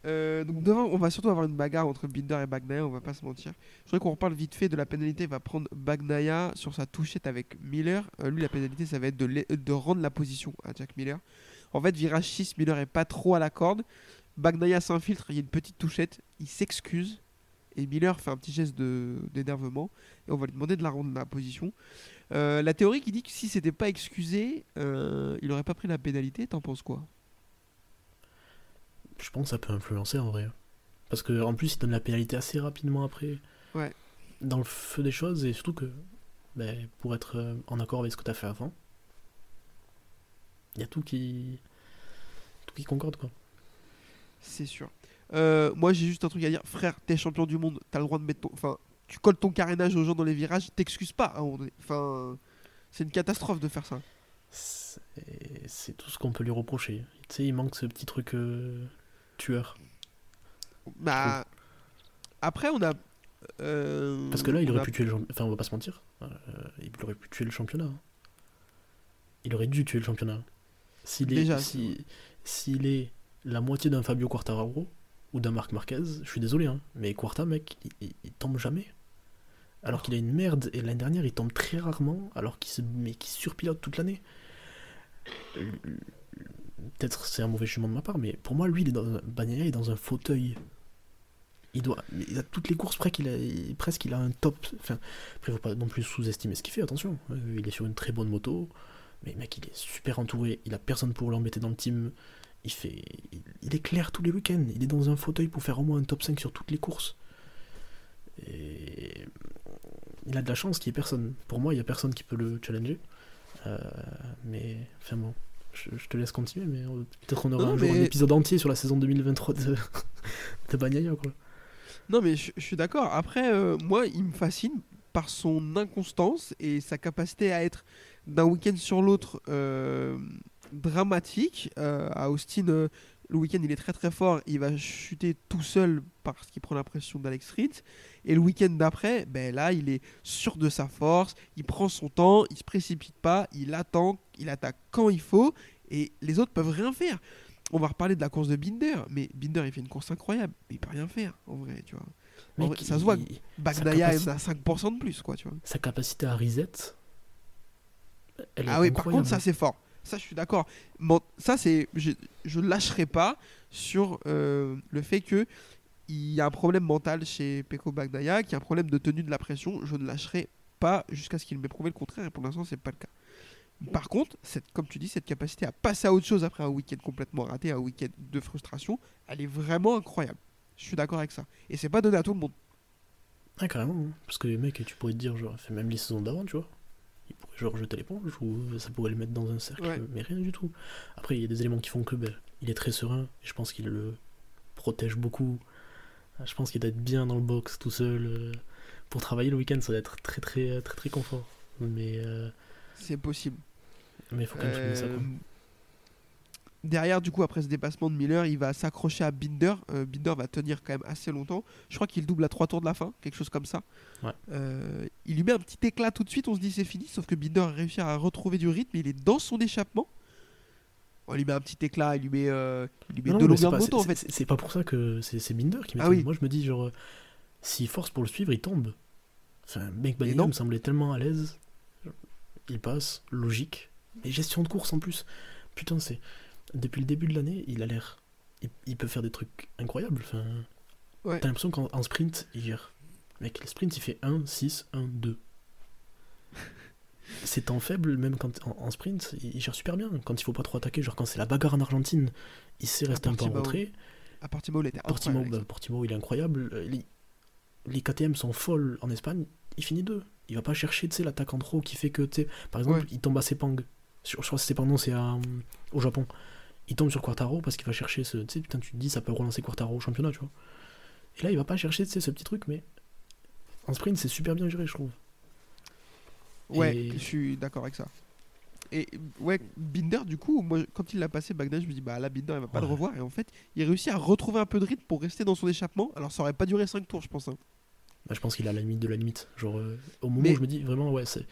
Euh, donc devant, on va surtout avoir une bagarre entre Binder et Bagnaia, on va pas se mentir. Je voudrais qu'on reparle vite fait de la pénalité. Il va prendre Bagnaia sur sa touchette avec Miller. Euh, lui, la pénalité, ça va être de, de rendre la position à Jack Miller. En fait, virage 6, Miller est pas trop à la corde. Bagnaia s'infiltre, il y a une petite touchette, il s'excuse. Et Miller fait un petit geste d'énervement. Et on va lui demander de la rendre la position. Euh, la théorie qui dit que si c'était pas excusé, euh, il aurait pas pris la pénalité. T'en penses quoi? Je pense que ça peut influencer en vrai. Parce que en plus, il donne la pénalité assez rapidement après. Ouais. Dans le feu des choses, et surtout que ben, pour être euh, en accord avec ce que tu as fait avant, il y a tout qui. tout qui concorde quoi. C'est sûr. Euh, moi, j'ai juste un truc à dire. Frère, t'es champion du monde. T'as le droit de mettre ton. Enfin, tu colles ton carénage aux gens dans les virages. T'excuses pas à un moment donné. Enfin, c'est une catastrophe de faire ça. C'est tout ce qu'on peut lui reprocher. Tu sais, il manque ce petit truc euh, tueur. Bah. Après, on a. euh, Parce que là, il aurait a- pu tuer le championnat. Enfin, on va pas se mentir. il aurait pu tuer le championnat. hein. Il aurait dû tuer le championnat. S'il est, si, s'il est la moitié d'un Fabio Quartararo ou d'un Marc Marquez, je suis désolé, hein, mais Quarta, mec, il, il- il tombe jamais. Alors qu'il a une merde, et l'année dernière, il tombe très rarement, alors qu'il se, mais qu'il surpilote toute l'année. Peut-être c'est un mauvais jugement de ma part, mais pour moi, lui, il est dans un, est dans un fauteuil. Il doit, il a toutes les courses près qu'il a, il- presque il a un top. Enfin, après, faut pas non plus sous-estimer ce qu'il fait. Attention, Euh, il est sur une très bonne moto, mais mec, il est super entouré. Il a personne pour l'embêter dans le team. Il fait, il, il est clair tous les week-ends. Il est dans un fauteuil pour faire au moins un top 5 sur toutes les courses. Et il a de la chance qu'il y ait personne. Pour moi, il y a personne qui peut le challenger. Euh, mais enfin bon, je, je te laisse continuer, mais euh, peut-être qu'on aura Non, un jour un mais- épisode entier sur la saison 2023 de, de Bagnaia, quoi. Non, mais je, je suis d'accord. Après, euh, moi, il me fascine par son inconstance et sa capacité à être d'un week-end sur l'autre euh, dramatique. Euh, à Austin, euh, le week-end, il est très très fort. Il va chuter tout seul parce qu'il prend la pression d'Alex Ritz. Et le week-end d'après, ben là, il est sûr de sa force. Il prend son temps, il se précipite pas, il attend, il attaque quand il faut. Et les autres peuvent rien faire. On va reparler de la course de Binder, mais Binder il fait une course incroyable, mais il peut rien faire en vrai, tu vois. En Mec, vrai, ça se voit. Bagnaia est à 5% de plus, quoi, tu vois. sa capacité à reset. Elle est Ah oui, par contre, ça c'est fort. Ça, je suis d'accord. Bon, ça, c'est. Je, je lâcherai pas sur euh, le fait que il y a un problème mental chez Peko Bagnaia, qu'il y a un problème de tenue de la pression. Je ne lâcherai pas jusqu'à ce qu'il m'ait prouvé le contraire, et pour l'instant, c'est pas le cas. Par contre, cette, comme tu dis, cette capacité à passer à autre chose après un week-end complètement raté, un week-end de frustration, elle est vraiment incroyable. Je suis d'accord avec ça. Et c'est pas donné à tout le monde. Ah, carrément. hein. Parce que les mecs, tu pourrais te dire, genre, fait même les saisons d'avant, tu vois. Genre jeter l'éponge ou ça pourrait le mettre dans un cercle, Ouais. mais rien du tout. Après, il y a des éléments qui font que ben, il est très serein et je pense qu'il le protège beaucoup. Ah, Je pense qu'il doit être bien dans le box tout seul. euh, Pour travailler le week-end, ça doit être très très très très confort. Mais euh, C'est possible. Mais il faut quand même souligner ça. quoi. Derrière, du coup, après ce dépassement de Miller, il va s'accrocher à Binder. Euh, Binder va tenir quand même assez longtemps. Je crois qu'il double à 3 tours de la fin, quelque chose comme ça. Ouais. Euh, il lui met un petit éclat tout de suite, on se dit c'est fini, sauf que Binder a réussi à retrouver du rythme. Il est dans son échappement. On lui met un petit éclat, il lui met, euh, il lui met Non, deux mais c'est longueurs de moto en fait. c'est- pas pour ça que c'est Binder qui Ah m'étonne. oui. Moi, je me dis, genre, s'il force pour le suivre, il tombe. Enfin, mec. Bagnaia me semblait tellement à l'aise. Il passe, logique. Et gestion de course en plus. Putain, c'est. Depuis le début de l'année, il a l'air. Il, il peut faire des trucs incroyables. Enfin, Ouais. T'as l'impression qu'en en sprint, il gère. Mec, le sprint, il fait 1, 6, 1, 2. C'est temps faible, même quand en, en sprint, il, il gère super bien. Quand il faut pas trop attaquer, genre quand c'est la bagarre en Argentine, il sait rester un peu en retrait. À Portimao, il était Portimao, bah, Portimao, il est incroyable. Euh, Les, les KTM sont folles en Espagne. Il finit deux. Il va pas chercher, l'attaque en trop qui fait que, par exemple, Ouais. il tombe à Sepang. Je crois que c'est Sepang, non, c'est euh, au Japon. Il tombe sur Quartaro parce qu'il va chercher ce, tu sais, putain, tu te dis, ça peut relancer Quartaro au championnat, tu vois. Et là, il va pas chercher, ce petit truc, mais en sprint, c'est super bien géré, je trouve. Ouais, Et- je suis d'accord avec ça. Et ouais, Binder, du coup, moi, quand il l'a passé Bagdad, je me dis, bah là, Binder, il va pas le revoir. Et en fait, il réussit à retrouver un peu de rythme pour rester dans son échappement. Alors, ça aurait pas duré 5 tours, je pense. hein. Bah, je pense qu'il à la limite de la limite. Genre, euh, au moment Mais- où je me dis vraiment, ouais, c'est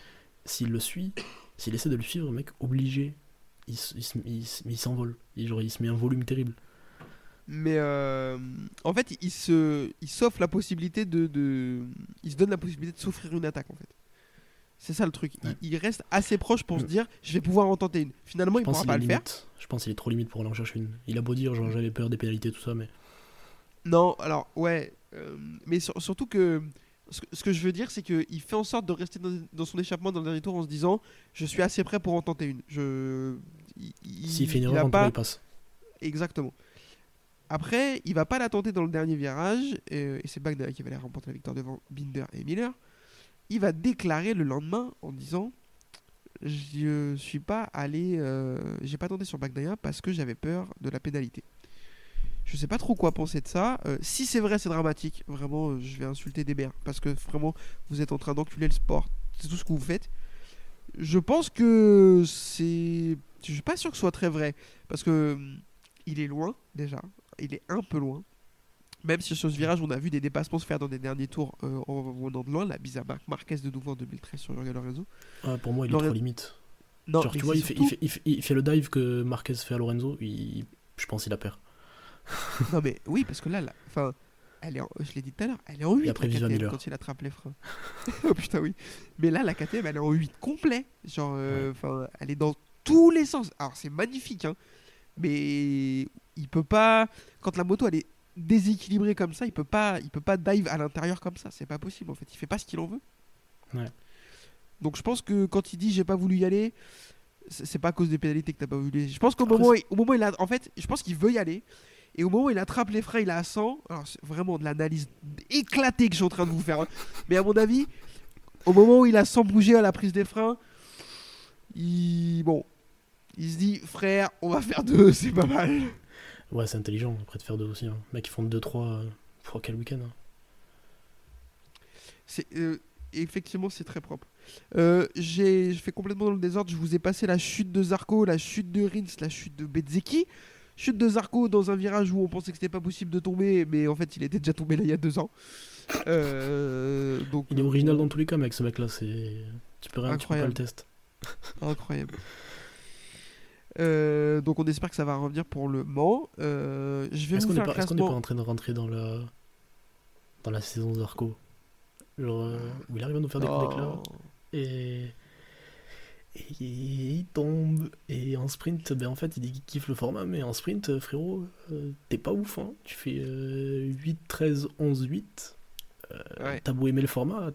s'il le suit, s'il essaie de le suivre, mec, obligé, il, s'envole. Il, genre, il se met un volume terrible. Mais euh, en fait, il se, il s'offre la possibilité de, de, il se donne la possibilité de s'offrir une attaque en fait. C'est ça le truc. Il- Ouais. Il, reste assez proche pour se Mm. dire, je vais pouvoir en tenter une. Finalement, je il pense pourra pas le faire. limite. Je pense qu'il est trop limite pour aller en chercher une. Il a beau dire, genre, j'avais peur des pénalités, tout ça, mais. Non, alors ouais, euh, mais sur- surtout que ce, que je veux dire, c'est qu'il fait en sorte de rester dans, son échappement dans le dernier tour en se disant, je suis assez prêt pour en tenter une. Je, il, il- S'il fait une il erreur, tout pas- il passe. Exactement. Après, il va pas la tenter dans le dernier virage, et c'est Bagnaia qui va aller remporter la victoire devant Binder et Miller. Il va déclarer le lendemain en disant Je suis pas allé, euh, j'ai pas tenté sur Bagnaia parce que j'avais peur de la pénalité. Je sais pas trop quoi penser de ça. Euh, si c'est vrai, c'est dramatique. Vraiment, euh, je vais insulter des mères parce que vraiment, vous êtes en train d'enculer le sport. C'est tout ce que vous faites. Je pense que c'est. Je suis pas sûr que ce soit très vrai parce que hum, il est loin déjà. Il est un peu loin. Même si sur ce virage, on a vu des dépassements se faire dans des derniers tours euh, en venant de loin. La bise à Marc Marquez de nouveau en 2013 sur Jorge Lorenzo. Ah, pour moi, il est Lorenzo- trop limite. Non, genre, tu vois, il fait, il, surtout- fait, il, fait, il fait le dive que Marquez fait à Lorenzo, je pense qu'il a peur. Non, mais oui, parce que là, là elle est en- je l'ai dit tout à l'heure, elle est en 8 après, la KTM, quand il attrape les freins. oh putain, oui. Mais là, la KTM, elle est en 8 complet. Genre, euh, elle est dans tous les sens. Alors, c'est magnifique, hein. Mais il peut pas. Quand la moto, elle est déséquilibrée comme ça, il peut pas, il peut pas dive à l'intérieur comme ça. C'est pas possible, en fait. Il fait pas ce qu'il en veut. Ouais. Donc, je pense que quand il dit j'ai pas voulu y aller. C'est pas à cause des pénalités que t'as pas voulu. Je pense qu'au moment, où il- au moment où il a, en fait, je pense qu'il veut y aller. Et au moment où il attrape les freins, il est à 100. Alors, c'est vraiment de l'analyse éclatée que je suis en train de vous faire. hein. Mais à mon avis, au moment où il a 100 bouger à la prise des freins, il. Bon. Il se dit, frère, on va faire deux, c'est pas mal. Ouais, c'est intelligent, après de faire deux aussi. Hein. Mec, ils font 2-3 euh, pour quel week-end hein. C'est, euh, effectivement, c'est très propre. Euh, j'ai je fais complètement dans le désordre. Je vous ai passé la chute de Zarco, la chute de Rins, la chute de Bezzeki. Chute de Zarco dans un virage où on pensait que c'était pas possible de tomber, mais en fait, il était déjà tombé là il y a deux ans. Euh, donc, Il est original dans tous les cas, mec, ce mec-là, c'est. Tu peux rien, tu peux pas le test. Incroyable. Euh, donc on espère que ça va revenir pour le Mans. Euh, je vais Est-ce qu'on faire pas, est-ce qu'on n'est pas en train de rentrer dans la. dans la saison Zarco? Genre, où il arrive à nous faire des coups d'éclat Oh. et. Et il tombe. Et en sprint, ben en fait, il dit qu'il kiffe le format, mais en sprint, euh, frérot, euh, t'es pas ouf, hein. Tu fais euh, 8, 13, 11, 8. Ouais. T'as beau aimer le format,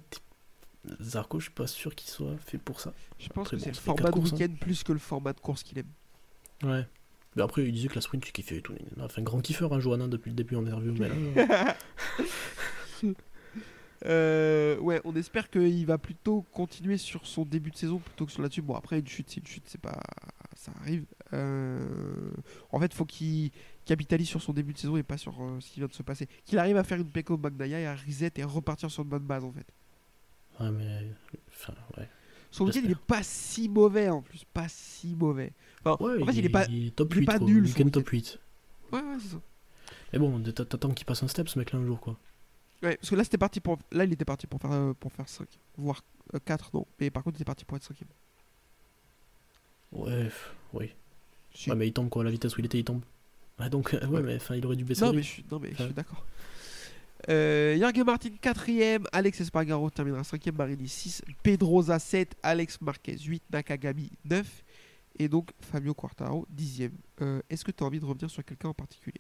Zarco, je suis pas sûr qu'il soit fait pour ça. Je pense Après, que bon, c'est le format de hein. week-end plus que le format de course qu'il aime. Ouais. Mais après, il disait que la sprint, tu kiffais et tout. Enfin, grand kiffeur, hein, Johanna, depuis le début en interview. Mais là, euh, ouais, on espère qu'il va plutôt continuer sur son début de saison plutôt que sur là-dessus. Bon, après, une chute, c'est une chute, c'est pas. Ça arrive. Euh, En fait, faut qu'il capitalise sur son début de saison et pas sur euh, ce qui vient de se passer. Qu'il arrive à faire une Peko Magnaia et à reset et à repartir sur une bonne base, en fait. ouais, mais. Enfin, ouais. son week-end il est pas si mauvais en plus, pas si mauvais. Enfin, Ouais, en fait, il est pas. top il est 8, pas quoi. nul, Week-end top 8. Ouais, ouais, c'est ça. Mais bon, t'attends qu'il passe un step, ce mec-là, un jour, quoi. Ouais, parce que là, c'était parti pour. Là, il était parti pour faire, euh, pour faire 5, voire 4, non. Mais par contre, il était parti pour être 5 Ouais, oui. Ouais, mais il tombe, quoi. La vitesse où il était, il tombe. Ouais, donc, euh, ouais, Ouais. mais enfin, il aurait dû baisser. Non, mais je suis, non, mais je suis d'accord. Euh, Jorge Martin 4ème, Alex Espargaro terminera 5ème, Marini 6, Pedroza 7, Alex Marquez 8, Nakagami 9 et donc Fabio Quartaro 10ème. Euh, Est-ce que tu as envie de revenir sur quelqu'un en particulier?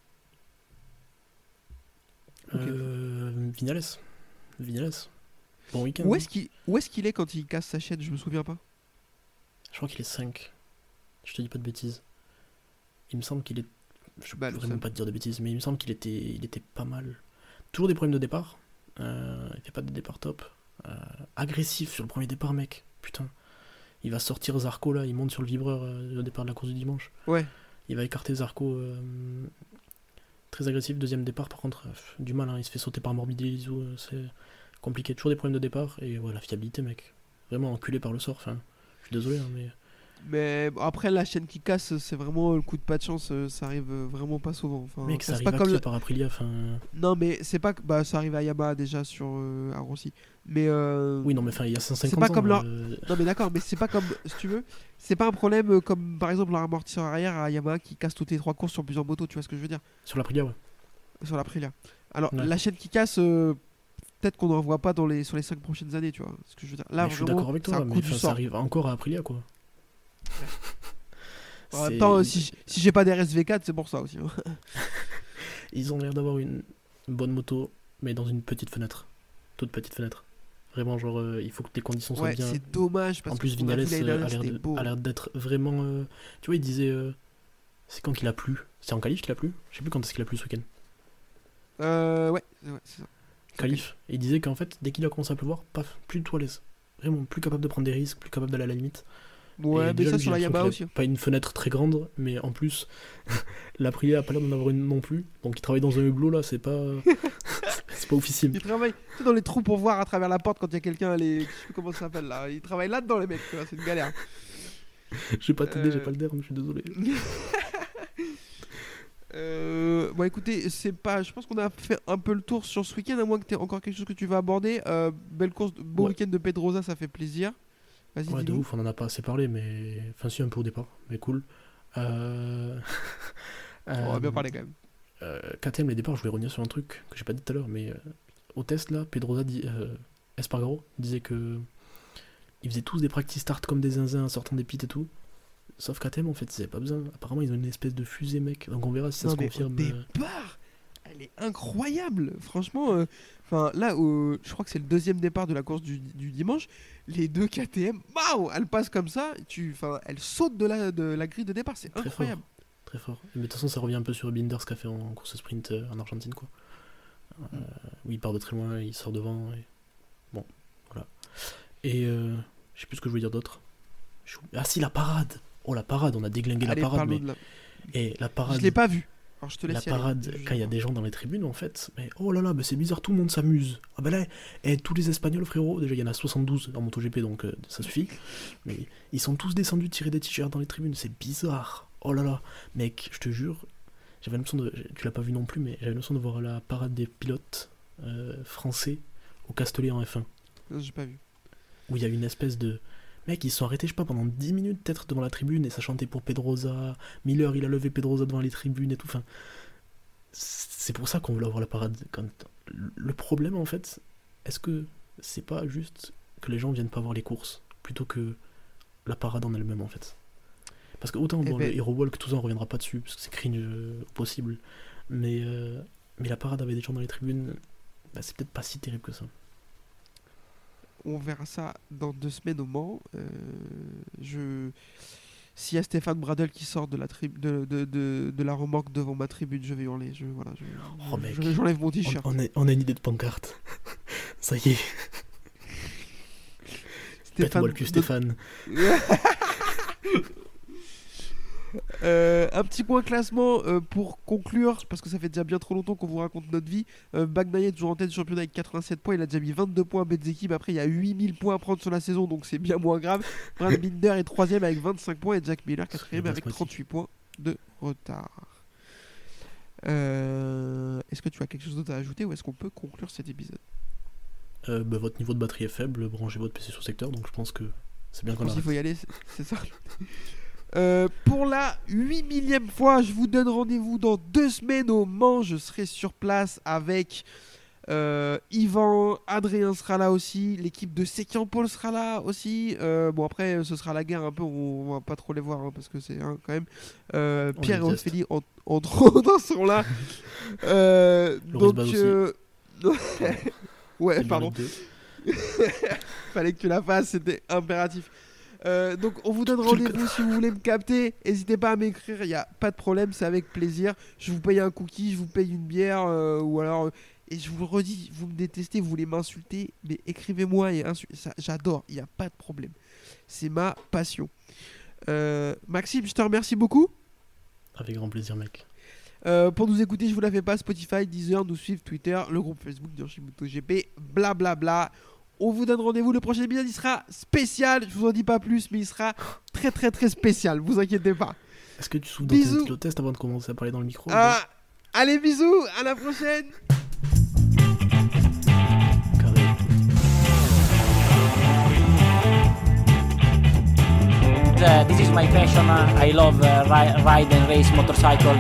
Ok. Euh, Vignales. Vignales. Bon week-end. Où hein. est-ce qu'il où est-ce qu'il est quand il casse sa chaîne? Je me souviens pas. Je crois qu'il est 5. Je te dis pas de bêtises. Il me semble qu'il est. Je Bah, ne pourrais même pas te dire de bêtises, mais il me semble qu'il était, il était pas mal. Toujours des problèmes de départ. Euh, il fait pas de départ top. Euh, agressif sur le premier départ, mec. Putain. Il va sortir Zarco là, il monte sur le vibreur euh, au départ de la course du dimanche. Ouais. Il va écarter Zarco. Très agressif, deuxième départ par contre, du mal, hein, il se fait sauter par Morbidelli, euh, c'est compliqué. Toujours des problèmes de départ, et voilà, la fiabilité, mec. Vraiment enculé par le sort, enfin, je suis désolé, hein, mais. Mais après, la chaîne qui casse, c'est vraiment le coup de pas de chance. euh, Ça arrive euh, vraiment pas souvent. Enfin, Mec, ça arrive pas à comme le- par Aprilia, enfin. Non, mais c'est pas que. Bah, ça arrive à Yamaha déjà sur euh, à Rossi. Mais. euh, Oui, non, mais enfin, il y a 150 pas ans. comme leur- euh, Non mais d'accord, mais c'est pas comme, si tu veux, c'est pas un problème euh, comme par exemple leur amortisseur arrière à Yamaha qui casse toutes les trois courses sur plusieurs motos, tu vois ce que je veux dire, Sur l'Aprilia, ouais. sur l'Aprilia. Alors Ouais. la chaîne qui casse, euh, peut-être qu'on n'en voit pas dans les, sur les cinq prochaines années, tu vois ce que je veux dire. Là Mais je suis d'accord avec c'est toi, mais ça arrive encore à Aprilia, quoi. En même C'est- temps, si, j- si j'ai pas des RSV4, c'est pour ça aussi. hein. Ils ont l'air d'avoir une bonne moto, mais dans une petite fenêtre. Toute petite fenêtre. Vraiment, genre, euh, il faut que les conditions soient Ouais, bien. c'est dommage parce En plus, que a l'année euh, a l'air d'être vraiment. euh, Tu vois, il disait. C'est quand qu'il a plu C'est en qualif qu'il a plu? Je sais plus quand est-ce qu'il a plu ce week-end. Euh, ouais, ouais, c'est ça. Qualif. Et il disait qu'en fait, dès qu'il a commencé à pleuvoir, paf, plus de l'aise. Vraiment, plus capable de prendre des risques, plus capable d'aller à la limite. Ouais, Et mais déjà, ça sur la qu'il aussi. Pas une fenêtre très grande, mais en plus, l'Aprilia a pas l'air d'en avoir une non plus. Donc il travaille dans un hublot là, c'est pas. c'est pas officiel. Il travaille tu sais, dans les trous pour voir à travers la porte quand il y a quelqu'un, les... je sais comment ça s'appelle là. Il travaille là-dedans les mecs, c'est une galère. J'ai pas t'aider, j'ai Euh, pas le derme, je suis désolé. Euh, bon écoutez, c'est pas. Je pense qu'on a fait un peu le tour sur ce week-end, à moins que tu aies encore quelque chose que tu veux aborder. Euh, belle course, beau Ouais. week-end de Pedrosa, ça fait plaisir. Vas-y, Ouais, de ouf, on en a pas assez parlé, mais. Enfin, si, un peu au départ, mais cool. On va bien parler quand même. Euh, KTM, les départs, je voulais revenir sur un truc que j'ai pas dit tout à l'heure, mais euh, au test là, Pedrosa dit, euh, Espargaro disait que ils faisaient tous des practice start comme des zinzins en sortant des pits et tout. Sauf KTM en fait, ils avaient pas besoin. Apparemment, ils ont une espèce de fusée, mec. Donc on verra si ça Non, se mais confirme. Au euh, départ, elle est incroyable. Franchement, euh, enfin là, je crois que c'est le deuxième départ de la course du, du dimanche. Les deux KTM, waouh, elles passent comme ça. Tu, enfin, elles sautent de la, de la grille de départ. C'est incroyable. Très fort. Mais de toute façon, ça revient un peu sur Binder ce qu'a fait en course sprint euh, en Argentine, quoi. Euh, où il part de très loin, il sort devant. Et... Bon, voilà. Et euh, je sais plus ce que je voulais dire d'autre. Ah si, la parade Oh, la parade, on a déglingué Allez, la parade, mais... la- Et la parade... Je l'ai pas vu. Alors je te La aller. parade, quand il y a des gens dans les tribunes, en fait, mais oh là là, mais c'est bizarre, tout le monde s'amuse. Ah ben là, et tous les Espagnols, frérot, déjà il y en a 72 en MotoGP, donc euh, ça suffit. Mais ils sont tous descendus tirer des t-shirts dans les tribunes, c'est bizarre. Oh là là, mec, je te jure, j'avais l'impression de. Tu l'as pas vu non plus, mais j'avais l'impression de voir la parade des pilotes euh, français au Castellet en F1, Non, J'ai pas vu. où il y a une espèce de. Mec, ils se sont arrêtés, je sais pas, pendant 10 minutes peut-être devant la tribune et ça chantait pour Pedrosa. Miller, il a levé Pedrosa devant les tribunes et tout. Enfin, c'est pour ça qu'on veut avoir la parade. Quand... Le problème, en fait, est-ce que c'est pas juste que les gens viennent pas voir les courses plutôt que la parade en elle-même, en fait? Parce que autant, Eh bon, ben- le Hero Walk, tout ça, on reviendra pas dessus parce que c'est cringe euh, possible. Mais, euh, mais la parade avec des gens dans les tribunes, bah, c'est peut-être pas si terrible que ça. On verra ça dans deux semaines au Mans. Euh, je... S'il y a Stéphane Bradel qui sort de la, trib- de, de, de, de la remorque devant ma tribune, je vais hurler. Je, voilà, je, Oh, je- j'enlève mon On, t-shirt. on a, on a une idée de pancarte. ça y est, pète-moi le cul, de- Stéphane. Euh, un petit point classement euh, pour conclure, parce que ça fait déjà bien trop longtemps qu'on vous raconte notre vie. Euh, Bagnaia toujours en tête du championnat avec 87 points. Il a déjà mis 22 points à Benzeki. mais Après, il y a 8000 points à prendre sur la saison, donc c'est bien moins grave. Brad Binder est 3 avec 25 points et Jack Miller 4 bien avec ce mois-ci. 38 points de retard. Euh, est-ce que tu as quelque chose d'autre à ajouter ou est-ce qu'on peut conclure cet épisode? Bah, votre niveau de batterie est faible, branchez votre PC sur secteur, donc je pense que c'est bien qu'on arrête. faut y aller, c'est ça. Euh, pour la 8 millième fois, je vous donne rendez-vous dans deux semaines au Mans. Je serai sur place avec euh, Yvan, Adrien sera là aussi, l'équipe de Sekian Paul sera là aussi. Euh, bon, après, ce sera la guerre un peu, on, va pas trop les voir hein, parce que c'est hein, quand même. Euh, On Pierre et. Ophélie, en- entre autres, seront là. Donc, ouais, pardon. Ligue 2. Fallait que tu la fasses, c'était impératif. Euh, donc on vous donne rendez-vous si vous voulez me capter. N'hésitez pas à m'écrire, il n'y a pas de problème, c'est avec plaisir. Je vous paye un cookie, je vous paye une bière, euh, ou alors... euh, et je vous le redis, vous me détestez, vous voulez m'insulter, mais écrivez-moi et insu- ça, J'adore, il n'y a pas de problème. C'est ma passion. Euh, Maxime, je te remercie beaucoup. Avec grand plaisir, mec. Euh, pour nous écouter, je vous la fais pas, Spotify, Deezer, nous suivre, Twitter, le groupe Facebook d'Yoshimoto GP, blablabla. On vous donne rendez-vous, le prochain épisode il sera spécial, je vous en dis pas plus, mais il sera très très très spécial, vous inquiétez pas. Est-ce que tu souffles dans tes Bisous. stylo-tests avant de commencer à parler dans le micro? Ah, allez bisous, à la prochaine Carré. Uh, this is my passion. Uh, I love uh, ri- ride and race motorcycle.